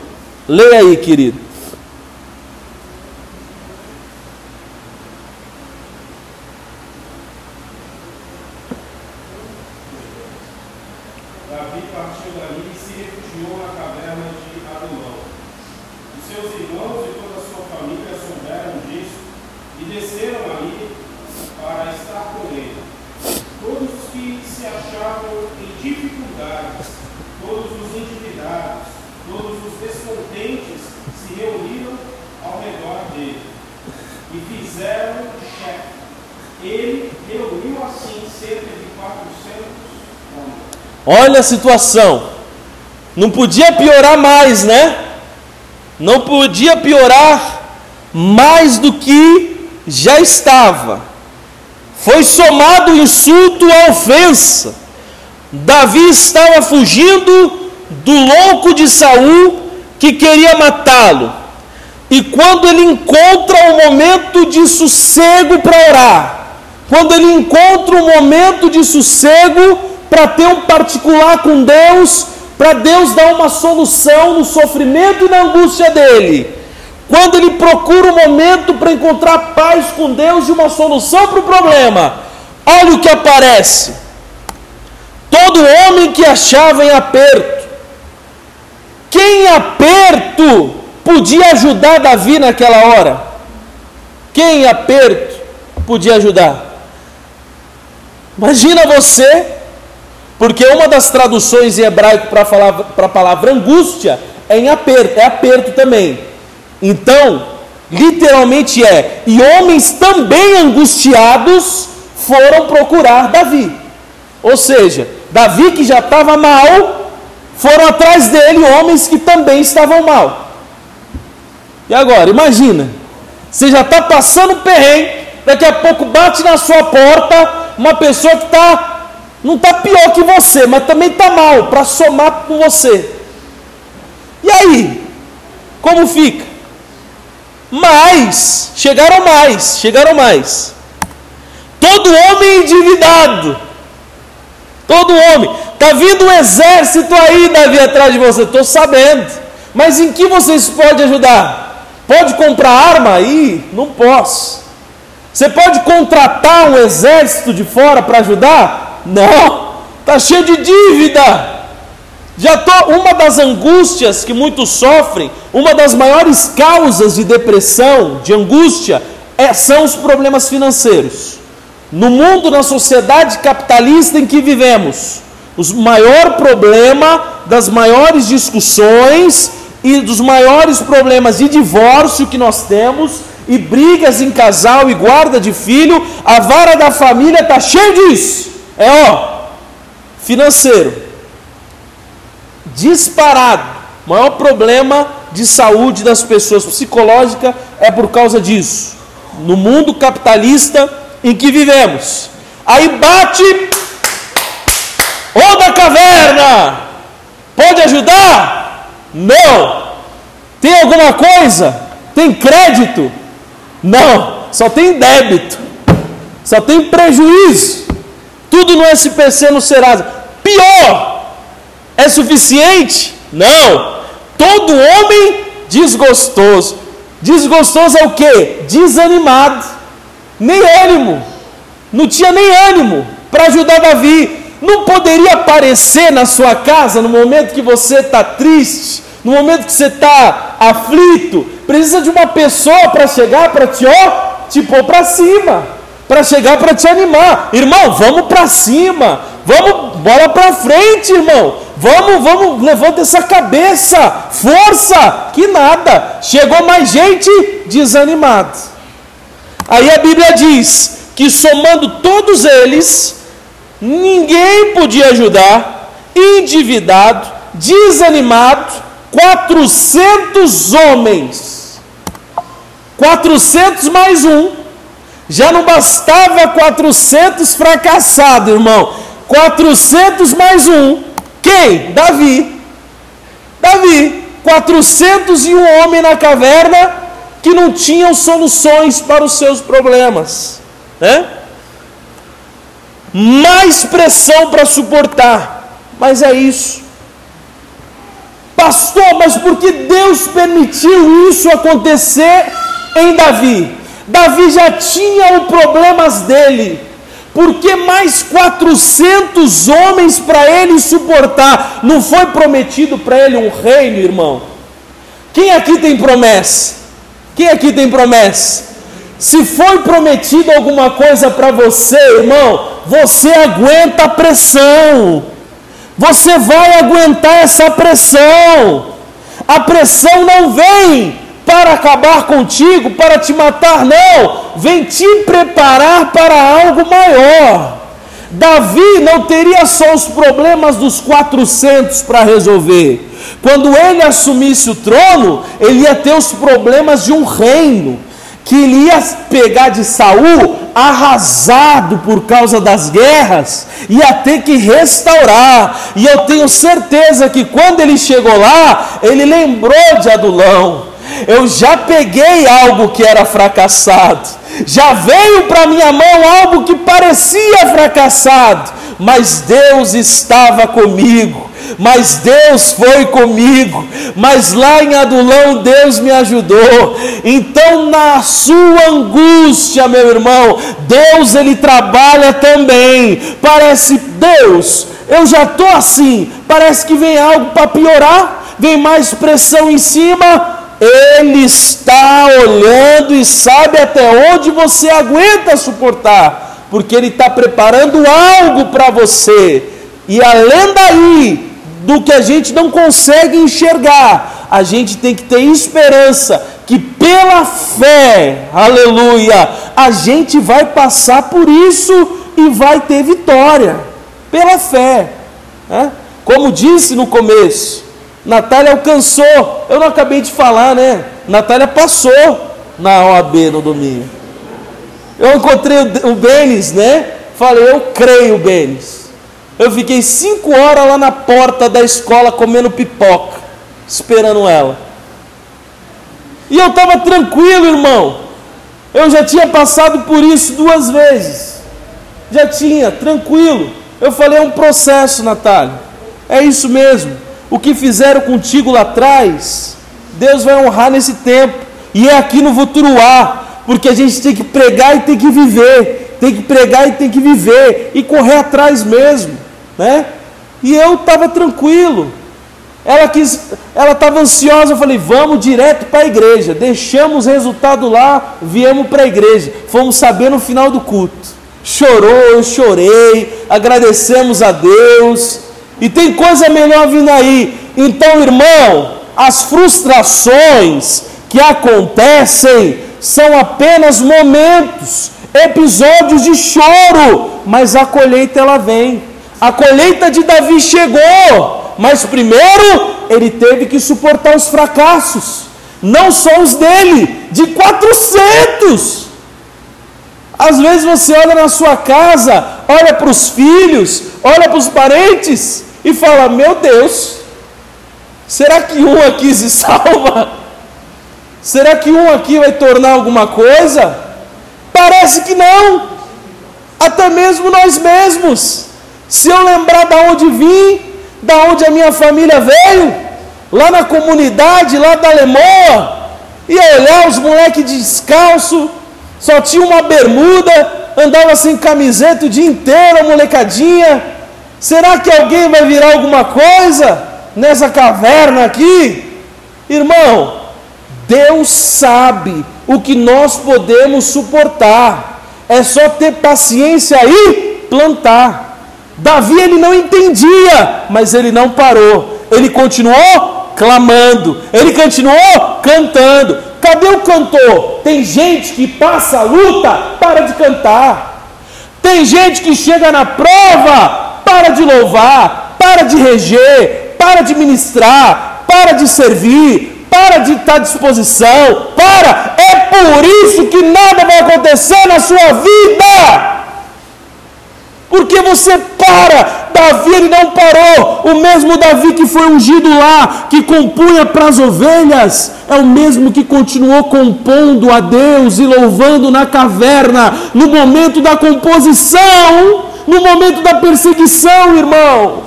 Speaker 2: Leia aí, querido. Olha a situação. Não podia piorar mais, né? Não podia piorar mais do que já estava. Foi somado o insulto à ofensa. Davi estava fugindo do louco de Saul que queria matá-lo. E quando ele encontra um momento de sossego para orar, quando ele encontra um momento de sossego para ter um particular com Deus, para Deus dar uma solução no sofrimento e na angústia dele. Quando ele procura um momento para encontrar paz com Deus e uma solução para o problema, olha o que aparece. Todo homem que achava em aperto, quem em aperto podia ajudar Davi naquela hora? Quem em aperto podia ajudar? Imagina você porque uma das traduções em hebraico para a palavra angústia é em aperto, é aperto também. Então, literalmente é: e homens também angustiados foram procurar Davi. Ou seja, Davi que já estava mal, foram atrás dele homens que também estavam mal. E agora, imagina, você já está passando perrengue, daqui a pouco bate na sua porta uma pessoa que está não está pior que você, mas também está mal para somar com você. E aí? Como fica? Mas, chegaram mais, chegaram mais. Todo homem endividado. Todo homem. Está vindo um exército aí, Davi, atrás de você. Estou sabendo. Mas em que vocês podem ajudar? Pode comprar arma aí? Não posso. Você pode contratar um exército de fora para ajudar? Não. Tá cheio de dívida. Já tô uma das angústias que muitos sofrem, uma das maiores causas de depressão, de angústia, é, são os problemas financeiros. No mundo, na sociedade capitalista em que vivemos, o maior problema das maiores discussões e dos maiores problemas de divórcio que nós temos e brigas em casal e guarda de filho, a vara da família está cheia disso. É ó, financeiro. Disparado. Maior problema de saúde das pessoas psicológica é por causa disso. No mundo capitalista em que vivemos. Aí bate Ô da caverna! Pode ajudar? Não. Tem alguma coisa? Tem crédito? Não, só tem débito. Só tem prejuízo. Tudo no SPC no Serasa. Pior, é suficiente? Não. Todo homem desgostoso. Desgostoso é o que? Desanimado. Nem ânimo. Não tinha nem ânimo para ajudar Davi. Não poderia aparecer na sua casa no momento que você está triste, no momento que você está aflito. Precisa de uma pessoa para chegar para te, ó, te pôr para cima, para chegar para te animar. Irmão, vamos para cima, vamos, bola para frente, irmão. Vamos, vamos, levanta essa cabeça, força, que nada. Chegou mais gente desanimada. Aí a Bíblia diz que somando todos eles, ninguém podia ajudar, endividado, desanimado, 400 homens. 400 mais um. Já não bastava 400 fracassados, irmão. 400 mais um. Quem? Davi. Davi. 401 homem na caverna que não tinham soluções para os seus problemas. Né? Mais pressão para suportar. Mas é isso. Pastor, mas por que Deus permitiu isso acontecer em Davi? Davi já tinha os problemas dele. Por que mais 400 homens para ele suportar? Não foi prometido para ele um reino, irmão? Quem aqui tem promessa? Quem aqui tem promessa? Se foi prometido alguma coisa para você, irmão, você aguenta a pressão. Você vai aguentar essa pressão. A pressão não vem para acabar contigo, para te matar, não. Vem te preparar para algo maior. Davi não teria só os problemas dos 400 para resolver. Quando ele assumisse o trono, ele ia ter os problemas de um reino que ele ia pegar de Saul arrasado por causa das guerras, ia ter que restaurar. E eu tenho certeza que quando ele chegou lá, ele lembrou de Adulão. Eu já peguei algo que era fracassado, já veio para minha mão algo que parecia fracassado, mas Deus estava comigo mas Deus foi comigo, mas lá em Adulão Deus me ajudou. Então, na sua angústia, meu irmão, Deus ele trabalha também. Parece Deus, eu já estou assim, parece que vem algo para piorar, vem mais pressão em cima. Ele está olhando e sabe até onde você aguenta suportar, porque Ele está preparando algo para você. E além daí, do que a gente não consegue enxergar. A gente tem que ter esperança que pela fé, aleluia, a gente vai passar por isso e vai ter vitória. Pela fé. Né? Como disse no começo, Natália alcançou. Eu não acabei de falar, né? Natália passou na OAB no domingo. Eu encontrei o Benes, né? Falei, eu creio, Benes. Eu fiquei cinco horas lá na porta da escola comendo pipoca, esperando ela. E eu estava tranquilo, irmão. Eu já tinha passado por isso duas vezes. Já tinha, tranquilo. Eu falei, é um processo, Natália. É isso mesmo. o que fizeram contigo lá atrás, Deus vai honrar nesse tempo, e é aqui no Voturuá, porque a gente tem que pregar e tem que viver, tem que pregar e tem que viver, e correr atrás mesmo, né? E eu estava tranquilo, ela quis, ela estava ansiosa, eu falei, vamos direto para a igreja, deixamos o resultado lá, viemos para a igreja, fomos saber no final do culto. Chorou, eu chorei, agradecemos a Deus, e tem coisa melhor vindo aí. Então, irmão, as frustrações que acontecem são apenas momentos, episódios de choro, mas a colheita ela vem. A colheita de Davi chegou, mas primeiro ele teve que suportar os fracassos, não só os dele, de 400. Às vezes você olha na sua casa, olha para os filhos, olha para os parentes, e fala: Meu Deus, será que um aqui se salva? Será que um aqui vai tornar alguma coisa? Parece que não, até mesmo nós mesmos. Se eu lembrar da onde vim, da onde a minha família veio, lá na comunidade, lá da Alemoa, ia olhar os moleques descalço, só tinha uma bermuda, andava sem camiseta o dia inteiro, a molecadinha Será que alguém vai virar alguma coisa nessa caverna aqui? Irmão, Deus sabe o que nós podemos suportar. É só ter paciência e plantar. Davi ele não entendia, mas ele não parou. Ele continuou clamando, ele continuou cantando. Cadê o cantor? Tem gente que passa a luta, para de cantar. Tem gente que chega na prova, para de louvar, para de reger, para de ministrar, para de servir, para de estar à disposição, para. É por isso que nada vai acontecer na sua vida. Porque você para, Davi ele não parou, o mesmo Davi que foi ungido lá, que compunha para as ovelhas, é o mesmo que continuou compondo a Deus e louvando na caverna, no momento da composição no momento da perseguição, irmão.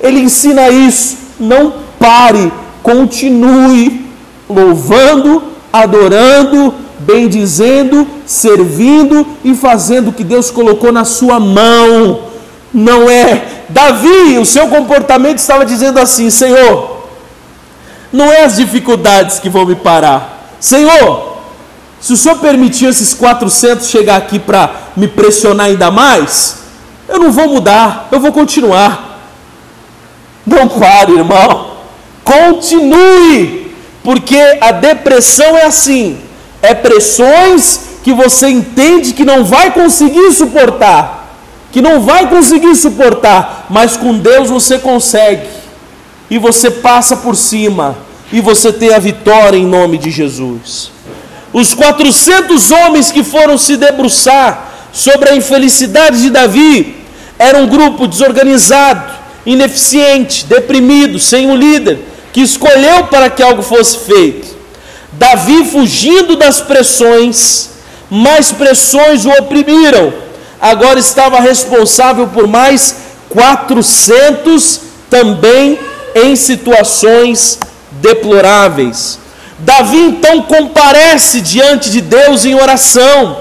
Speaker 2: Ele ensina isso. Não pare, continue louvando, adorando, bendizendo, servindo e fazendo o que Deus colocou na sua mão. Não é Davi, o seu comportamento estava dizendo assim: Senhor, não é as dificuldades que vão me parar. Senhor, se o senhor permitir esses 400 chegar aqui para me pressionar ainda mais, eu não vou mudar, eu vou continuar. Não pare, irmão. Continue, porque a depressão é assim: é pressões que você entende que não vai conseguir suportar, que não vai conseguir suportar, mas com Deus você consegue, e você passa por cima, e você tem a vitória em nome de Jesus. Os 400 homens que foram se debruçar sobre a infelicidade de Davi eram um grupo desorganizado, ineficiente, deprimido, sem um líder que escolheu para que algo fosse feito. Davi, fugindo das pressões, mais pressões o oprimiram. Agora estava responsável por mais 400 também em situações deploráveis. Davi então comparece diante de Deus em oração,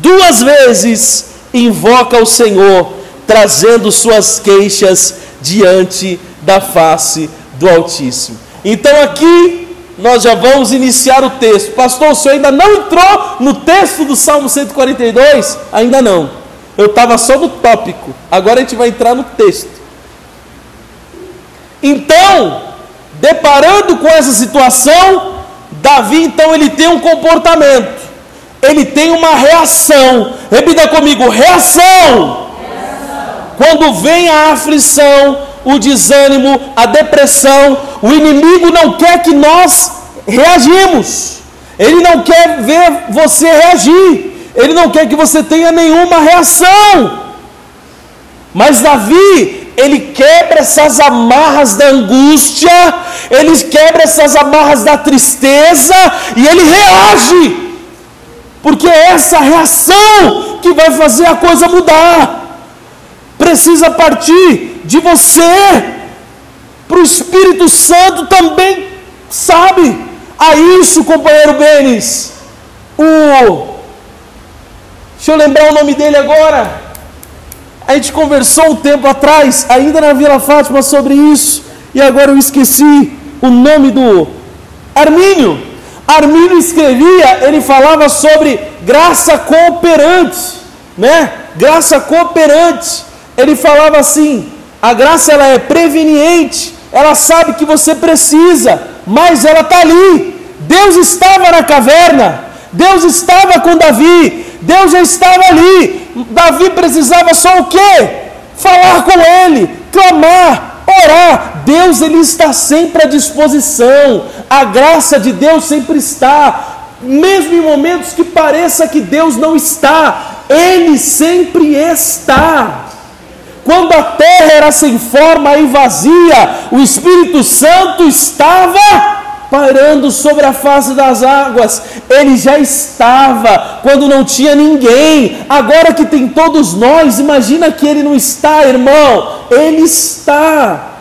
Speaker 2: duas vezes invoca o Senhor, trazendo suas queixas diante da face do Altíssimo. Então aqui nós já vamos iniciar o texto. Pastor, o senhor ainda não entrou no texto do Salmo 142? Ainda não. Eu estava só no tópico. Agora a gente vai entrar no texto. Então, deparando com essa situação, Davi então ele tem um comportamento, ele tem uma reação. Repita comigo: reação. reação. Quando vem a aflição, o desânimo, a depressão, o inimigo não quer que nós reagimos. Ele não quer ver você reagir. Ele não quer que você tenha nenhuma reação. Mas Davi, ele quebra essas amarras da angústia, ele quebra essas amarras da tristeza e ele reage, porque é essa reação que vai fazer a coisa mudar. Precisa partir de você. para o Espírito Santo também sabe. A isso, companheiro Benes, o. Deixa eu lembrar o nome dele agora. A gente conversou um tempo atrás, ainda na Vila Fátima, sobre isso, e agora eu esqueci o nome do Armínio. Armínio escrevia, ele falava sobre graça cooperante, né? Graça cooperante. Ele falava assim: a graça ela é preveniente, ela sabe que você precisa, mas ela está ali. Deus estava na caverna, Deus estava com Davi, Deus já estava ali. Davi precisava só o quê? Falar com ele, clamar, orar. Deus ele está sempre à disposição. A graça de Deus sempre está, mesmo em momentos que pareça que Deus não está, ele sempre está. Quando a terra era sem forma e vazia, o Espírito Santo estava parando sobre a face das águas. Ele já estava quando não tinha ninguém. Agora que tem todos nós, imagina que ele não está, irmão. Ele está.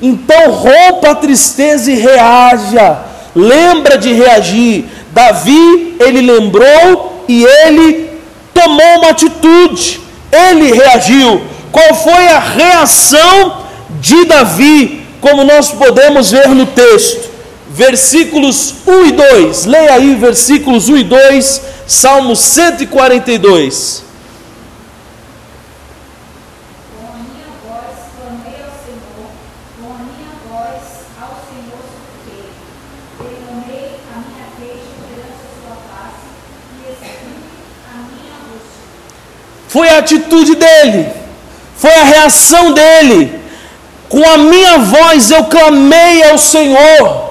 Speaker 2: Então rompa a tristeza e reaja. Lembra de reagir. Davi, ele lembrou e ele tomou uma atitude. Ele reagiu. Qual foi a reação de Davi, como nós podemos ver no texto? Versículos 1 e 2. Leia aí versículos 1 e 2, Salmo 142. Foi a atitude dele foi a reação dele. Com a minha voz eu clamei ao Senhor.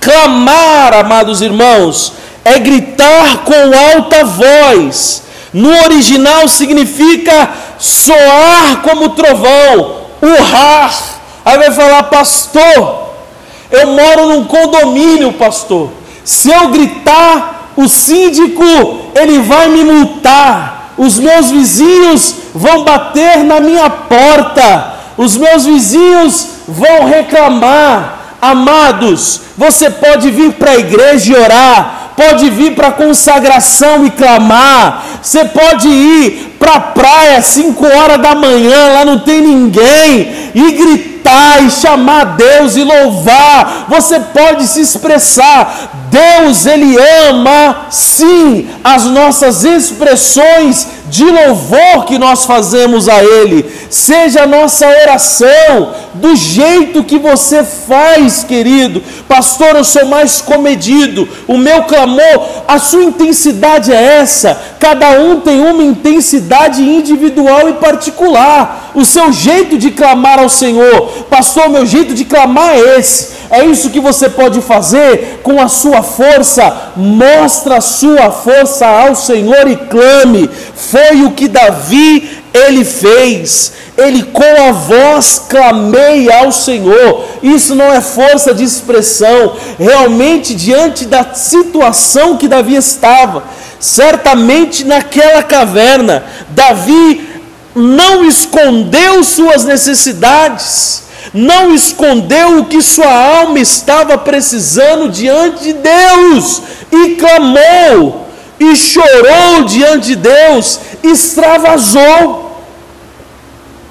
Speaker 2: Clamar, amados irmãos, é gritar com alta voz. No original significa soar como trovão, urrar. Aí vai falar, pastor, eu moro num condomínio, pastor. Se eu gritar, o síndico ele vai me multar os meus vizinhos vão bater na minha porta, os meus vizinhos vão reclamar. Amados, você pode vir para a igreja e orar, pode vir para a consagração e clamar, você pode ir para a praia às 5 horas da manhã, lá não tem ninguém, e gritar e chamar Deus e louvar, você pode se expressar. Deus, Ele ama sim as nossas expressões de louvor que nós fazemos a Ele, seja a nossa oração, do jeito que você faz, querido. Pastor, eu sou mais comedido, o meu clamor, a sua intensidade é essa. Cada um tem uma intensidade individual e particular. O seu jeito de clamar ao Senhor, pastor, meu jeito de clamar é esse. É isso que você pode fazer com a sua força. Mostra a sua força ao Senhor e clame. Foi o que Davi ele fez. Ele com a voz clamei ao Senhor. Isso não é força de expressão. Realmente diante da situação que Davi estava, certamente naquela caverna, Davi não escondeu suas necessidades não escondeu o que sua alma estava precisando diante de Deus, e clamou, e chorou diante de Deus, extravasou.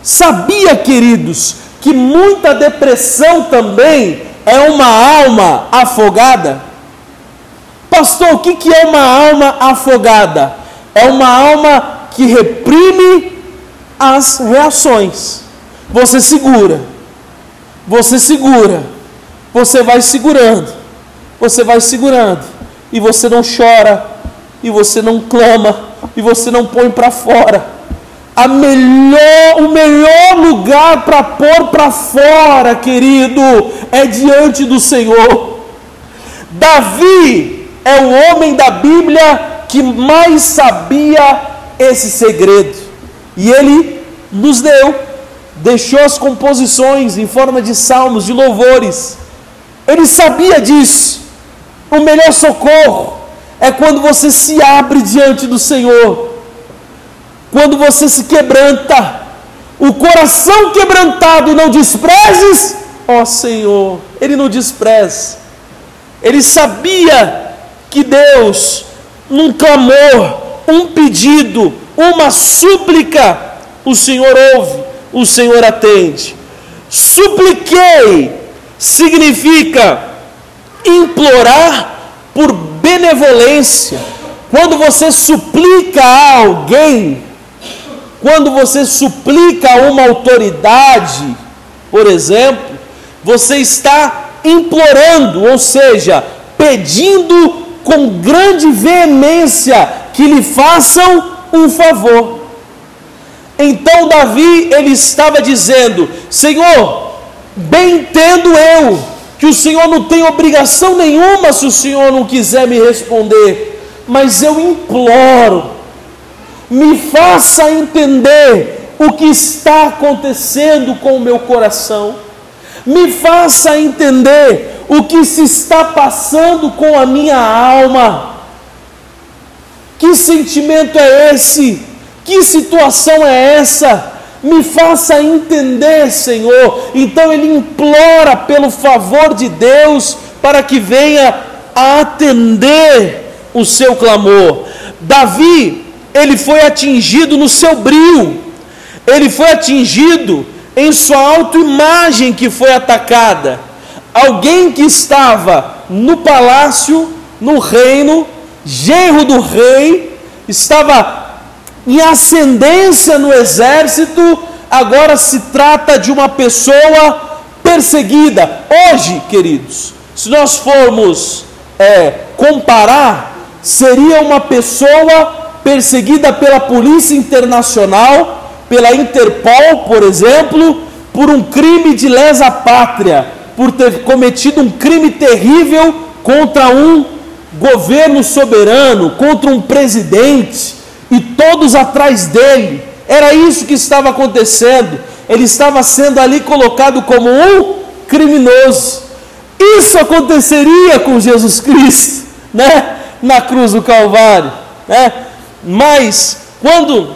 Speaker 2: Sabia, queridos, que muita depressão também é uma alma afogada? Pastor, o que é uma alma afogada? É uma alma que reprime as reações. Você segura você segura, você vai segurando, você vai segurando, e você não chora, e você não clama, e você não põe para fora. A melhor, o melhor lugar para pôr para fora, querido, é diante do Senhor. Davi é o homem da Bíblia que mais sabia esse segredo, e ele nos deu deixou as composições em forma de salmos, de louvores. Ele sabia disso. O melhor socorro é quando você se abre diante do Senhor, quando você se quebranta. o coração quebrantado não desprezes, ó Senhor, ele não despreza. Ele sabia que Deus, num clamor, um pedido, uma súplica, o Senhor ouve, o Senhor atende. Supliquei significa implorar por benevolência. Quando você suplica a alguém, quando você suplica a uma autoridade, por exemplo, você está implorando, ou seja, pedindo com grande veemência que lhe façam um favor. Então Davi ele estava dizendo: Senhor, bem entendo eu que o Senhor não tem obrigação nenhuma se o Senhor não quiser me responder, mas eu imploro, me faça entender o que está acontecendo com o meu coração, me faça entender o que se está passando com a minha alma. Que sentimento é esse? Que situação é essa? Me faça entender, Senhor. Então ele implora pelo favor de Deus para que venha a atender o seu clamor. Davi, ele foi atingido no seu brio, ele foi atingido em sua autoimagem que foi atacada. Alguém que estava no palácio, no reino, genro do rei, estava em ascendência no exército, agora se trata de uma pessoa perseguida. Hoje, queridos, se nós formos é, comparar, seria uma pessoa perseguida pela Polícia Internacional, pela Interpol, por exemplo, por um crime de lesa pátria, por ter cometido um crime terrível contra um governo soberano, contra um presidente e todos atrás dele. Era isso que estava acontecendo. Ele estava sendo ali colocado como um criminoso. Isso aconteceria com Jesus Cristo, né? Na cruz do Calvário, né? Mas quando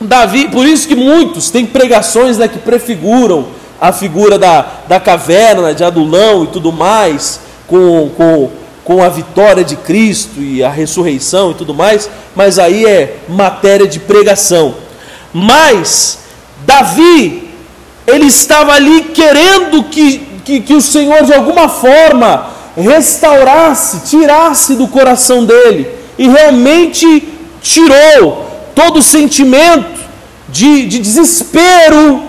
Speaker 2: Davi, por isso que muitos têm pregações né, que prefiguram a figura da, da caverna de Adulão e tudo mais, com, com com a vitória de Cristo e a ressurreição e tudo mais, mas aí é matéria de pregação. Mas Davi, ele estava ali querendo que, que, que o Senhor de alguma forma restaurasse, tirasse do coração dele, e realmente tirou todo o sentimento de, de desespero,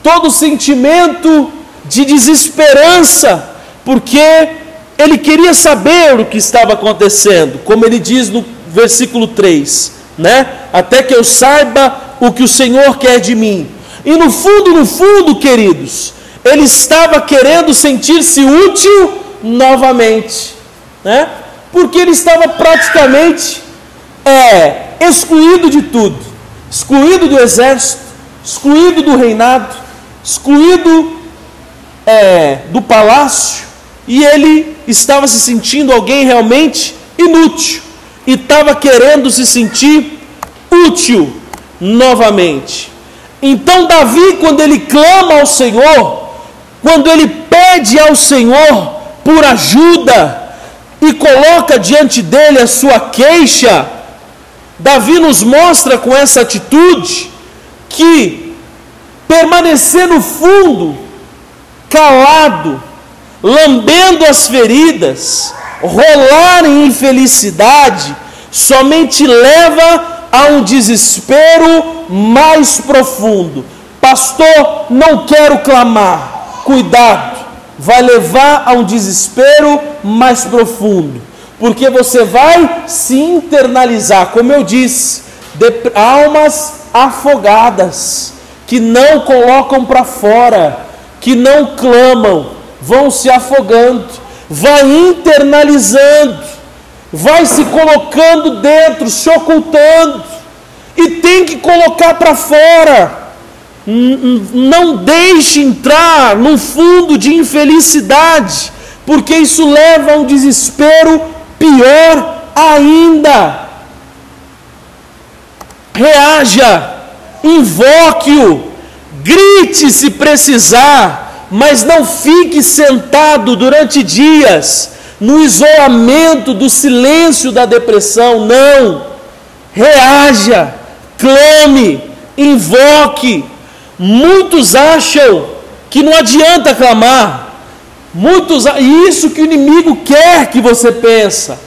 Speaker 2: todo o sentimento de desesperança, porque ele queria saber o que estava acontecendo, como ele diz no versículo 3, né? Até que eu saiba o que o Senhor quer de mim. E no fundo, no fundo, queridos, ele estava querendo sentir-se útil novamente, né? Porque ele estava praticamente é, excluído de tudo, excluído do exército, excluído do reinado, excluído é, do palácio, e ele estava se sentindo alguém realmente inútil e estava querendo se sentir útil novamente. Então, Davi, quando ele clama ao Senhor, quando ele pede ao Senhor por ajuda e coloca diante dele a sua queixa, Davi nos mostra com essa atitude que permanecer no fundo, calado, lambendo as feridas, rolar em infelicidade, somente leva a um desespero mais profundo. Pastor, não quero clamar, cuidado, vai levar a um desespero mais profundo, porque você vai se internalizar, como eu disse, almas afogadas, que não colocam para fora, que não clamam, vão se afogando, vai internalizando, vai se colocando dentro, se ocultando, e tem que colocar para fora. Não deixe entrar no fundo de infelicidade, porque isso leva a um desespero pior ainda. Reaja, invoque-o, grite se precisar, mas não fique sentado durante dias no isolamento do silêncio da depressão. Não! Reaja, clame, invoque. Muitos acham que não adianta clamar. Muitos, isso que o inimigo quer que você pensa,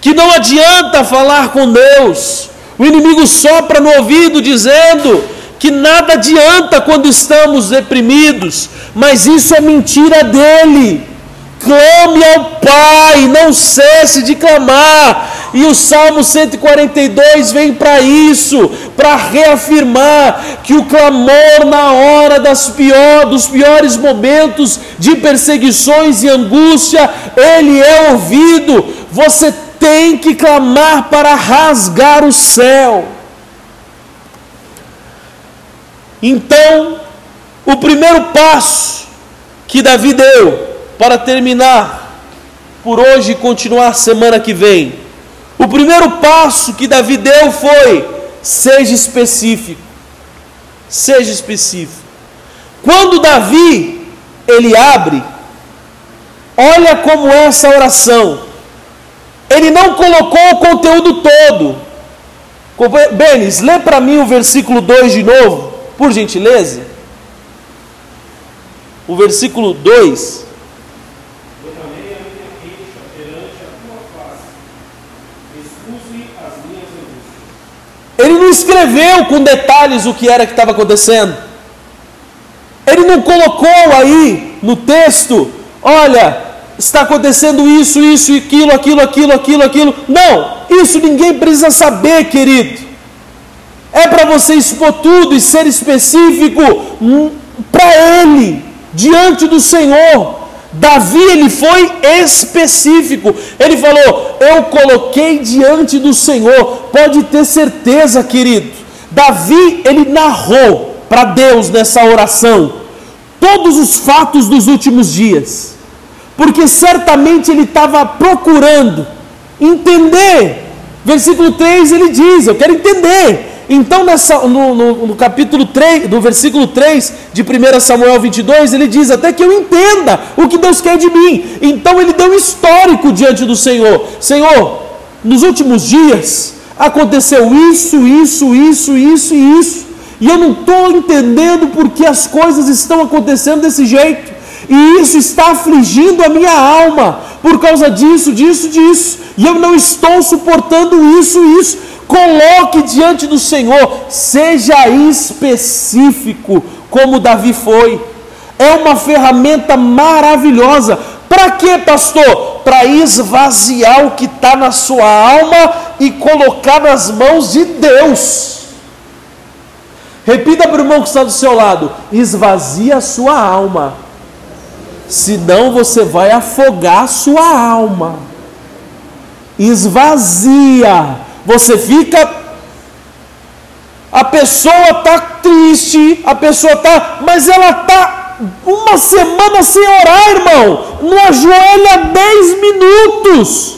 Speaker 2: que não adianta falar com Deus. O inimigo sopra no ouvido dizendo que nada adianta quando estamos deprimidos, mas isso é mentira dele. Clame ao Pai, não cesse de clamar. E o Salmo 142 vem para isso, para reafirmar que o clamor na hora das pior, dos piores momentos de perseguições e angústia, ele é ouvido. Você tem que clamar para rasgar o céu. Então, o primeiro passo que Davi deu para terminar por hoje e continuar semana que vem, o primeiro passo que Davi deu foi: seja específico. Seja específico. Quando Davi ele abre, olha como é essa oração. Ele não colocou o conteúdo todo. Benes, lê para mim o versículo 2 de novo, por gentileza. O versículo 2. Ele não escreveu com detalhes o que era que estava acontecendo. Ele não colocou aí no texto, olha, está acontecendo isso, isso, aquilo, aquilo, aquilo, aquilo, aquilo. Não, isso ninguém precisa saber, querido. É para você expor tudo e ser específico hum, para Ele, diante do Senhor. Davi ele foi específico. Ele falou: "Eu coloquei diante do Senhor". Pode ter certeza, querido. Davi ele narrou para Deus nessa oração todos os fatos dos últimos dias. Porque certamente ele estava procurando entender. Versículo 3 ele diz: "Eu quero entender então, nessa, no, no, no, capítulo 3, no versículo 3 de 1 Samuel 22, ele diz: Até que eu entenda o que Deus quer de mim. Então, ele deu um histórico diante do Senhor: Senhor, nos últimos dias aconteceu isso, isso, isso, isso e isso, e eu não estou entendendo porque as coisas estão acontecendo desse jeito, e isso está afligindo a minha alma por causa disso, disso, disso, e eu não estou suportando isso, isso. Coloque diante do Senhor, seja específico, como Davi foi. É uma ferramenta maravilhosa. Para quê, pastor? Para esvaziar o que está na sua alma e colocar nas mãos de Deus. Repita para o irmão que está do seu lado: esvazia a sua alma, senão você vai afogar a sua alma. Esvazia você fica. A pessoa está triste, a pessoa está. Mas ela está uma semana sem orar, irmão. Não ajoelha 10 minutos.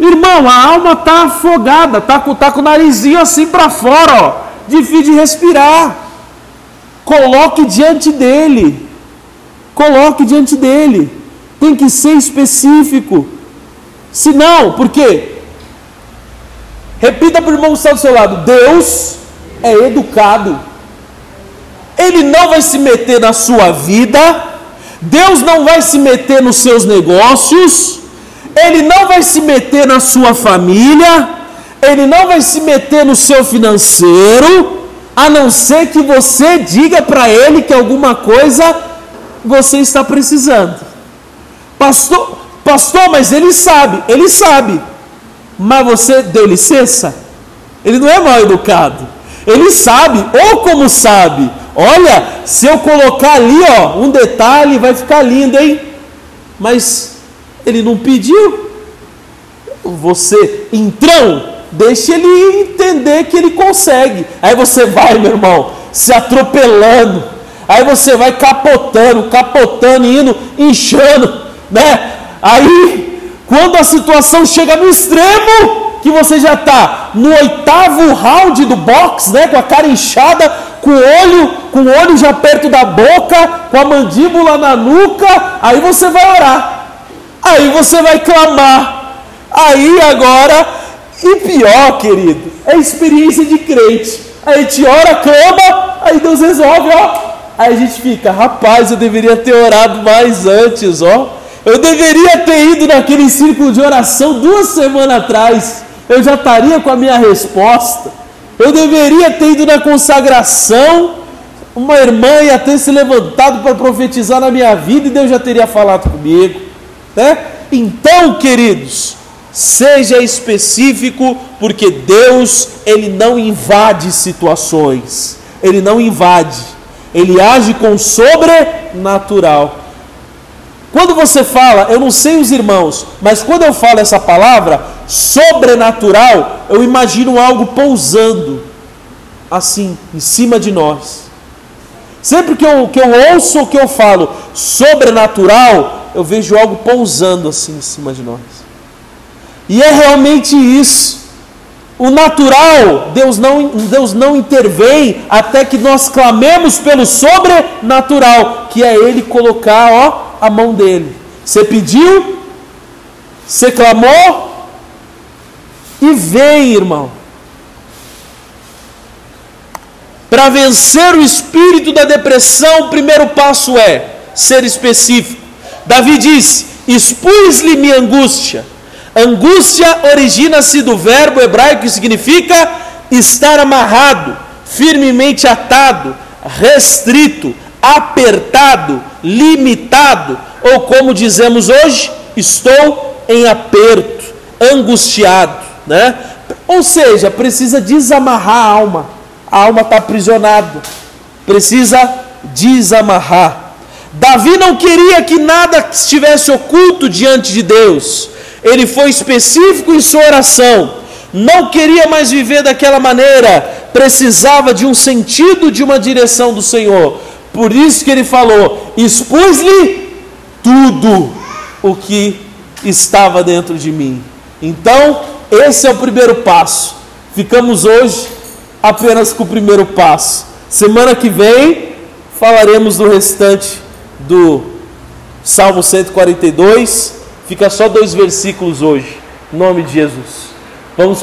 Speaker 2: Irmão, a alma está afogada, está com, tá com o narizinho assim para fora, ó, difícil de respirar. Coloque diante dele. Coloque diante dele. Tem que ser específico. Se não, por quê? Repita para o irmão que está do seu lado: Deus é educado. Ele não vai se meter na sua vida, Deus não vai se meter nos seus negócios, Ele não vai se meter na sua família, Ele não vai se meter no seu financeiro, a não ser que você diga para Ele que alguma coisa você está precisando. Pastor, pastor, mas Ele sabe, Ele sabe mas você deu licença? Ele não é mal educado. Ele sabe, ou como sabe, olha, se eu colocar ali, ó, um detalhe, vai ficar lindo, hein? Mas ele não pediu. Você, então, deixe ele entender que ele consegue. Aí você vai, meu irmão, se atropelando. Aí você vai capotando, capotando, indo, inchando, né? Aí quando a situação chega no extremo, que você já está no oitavo round do box, né, com a cara inchada, com o olho, com o olho já perto da boca, com a mandíbula na nuca, aí você vai orar. Aí você vai clamar. Aí agora, e pior, querido, é experiência de crente. Aí a gente ora, clama, aí Deus resolve, ó. Aí a gente fica, rapaz, eu deveria ter orado mais antes, ó. Eu deveria ter ido naquele círculo de oração duas semanas atrás. Eu já estaria com a minha resposta. Eu deveria ter ido na consagração. Uma irmã ia ter se levantado para profetizar na minha vida e Deus já teria falado comigo. Né? Então, queridos, seja específico, porque Deus ele não invade situações. Ele não invade. Ele age com sobrenatural. Quando você fala, eu não sei os irmãos, mas quando eu falo essa palavra, sobrenatural, eu imagino algo pousando, assim, em cima de nós. Sempre que eu, que eu ouço o que eu falo sobrenatural, eu vejo algo pousando assim em cima de nós. E é realmente isso. O natural, Deus não, Deus não intervém até que nós clamemos pelo sobrenatural, que é Ele colocar, ó, a mão dele. Você pediu, você clamou e vem, irmão. Para vencer o espírito da depressão, o primeiro passo é ser específico. Davi diz: Expus-lhe minha angústia. Angústia origina-se do verbo hebraico que significa estar amarrado, firmemente atado, restrito, apertado, limitado, ou como dizemos hoje, estou em aperto, angustiado, né? Ou seja, precisa desamarrar a alma. A alma está aprisionada. Precisa desamarrar. Davi não queria que nada estivesse oculto diante de Deus. Ele foi específico em sua oração. Não queria mais viver daquela maneira. Precisava de um sentido, de uma direção do Senhor. Por isso que ele falou: expus-lhe tudo o que estava dentro de mim. Então, esse é o primeiro passo. Ficamos hoje apenas com o primeiro passo. Semana que vem falaremos do restante do Salmo 142. Fica só dois versículos hoje. Em nome de Jesus. Vamos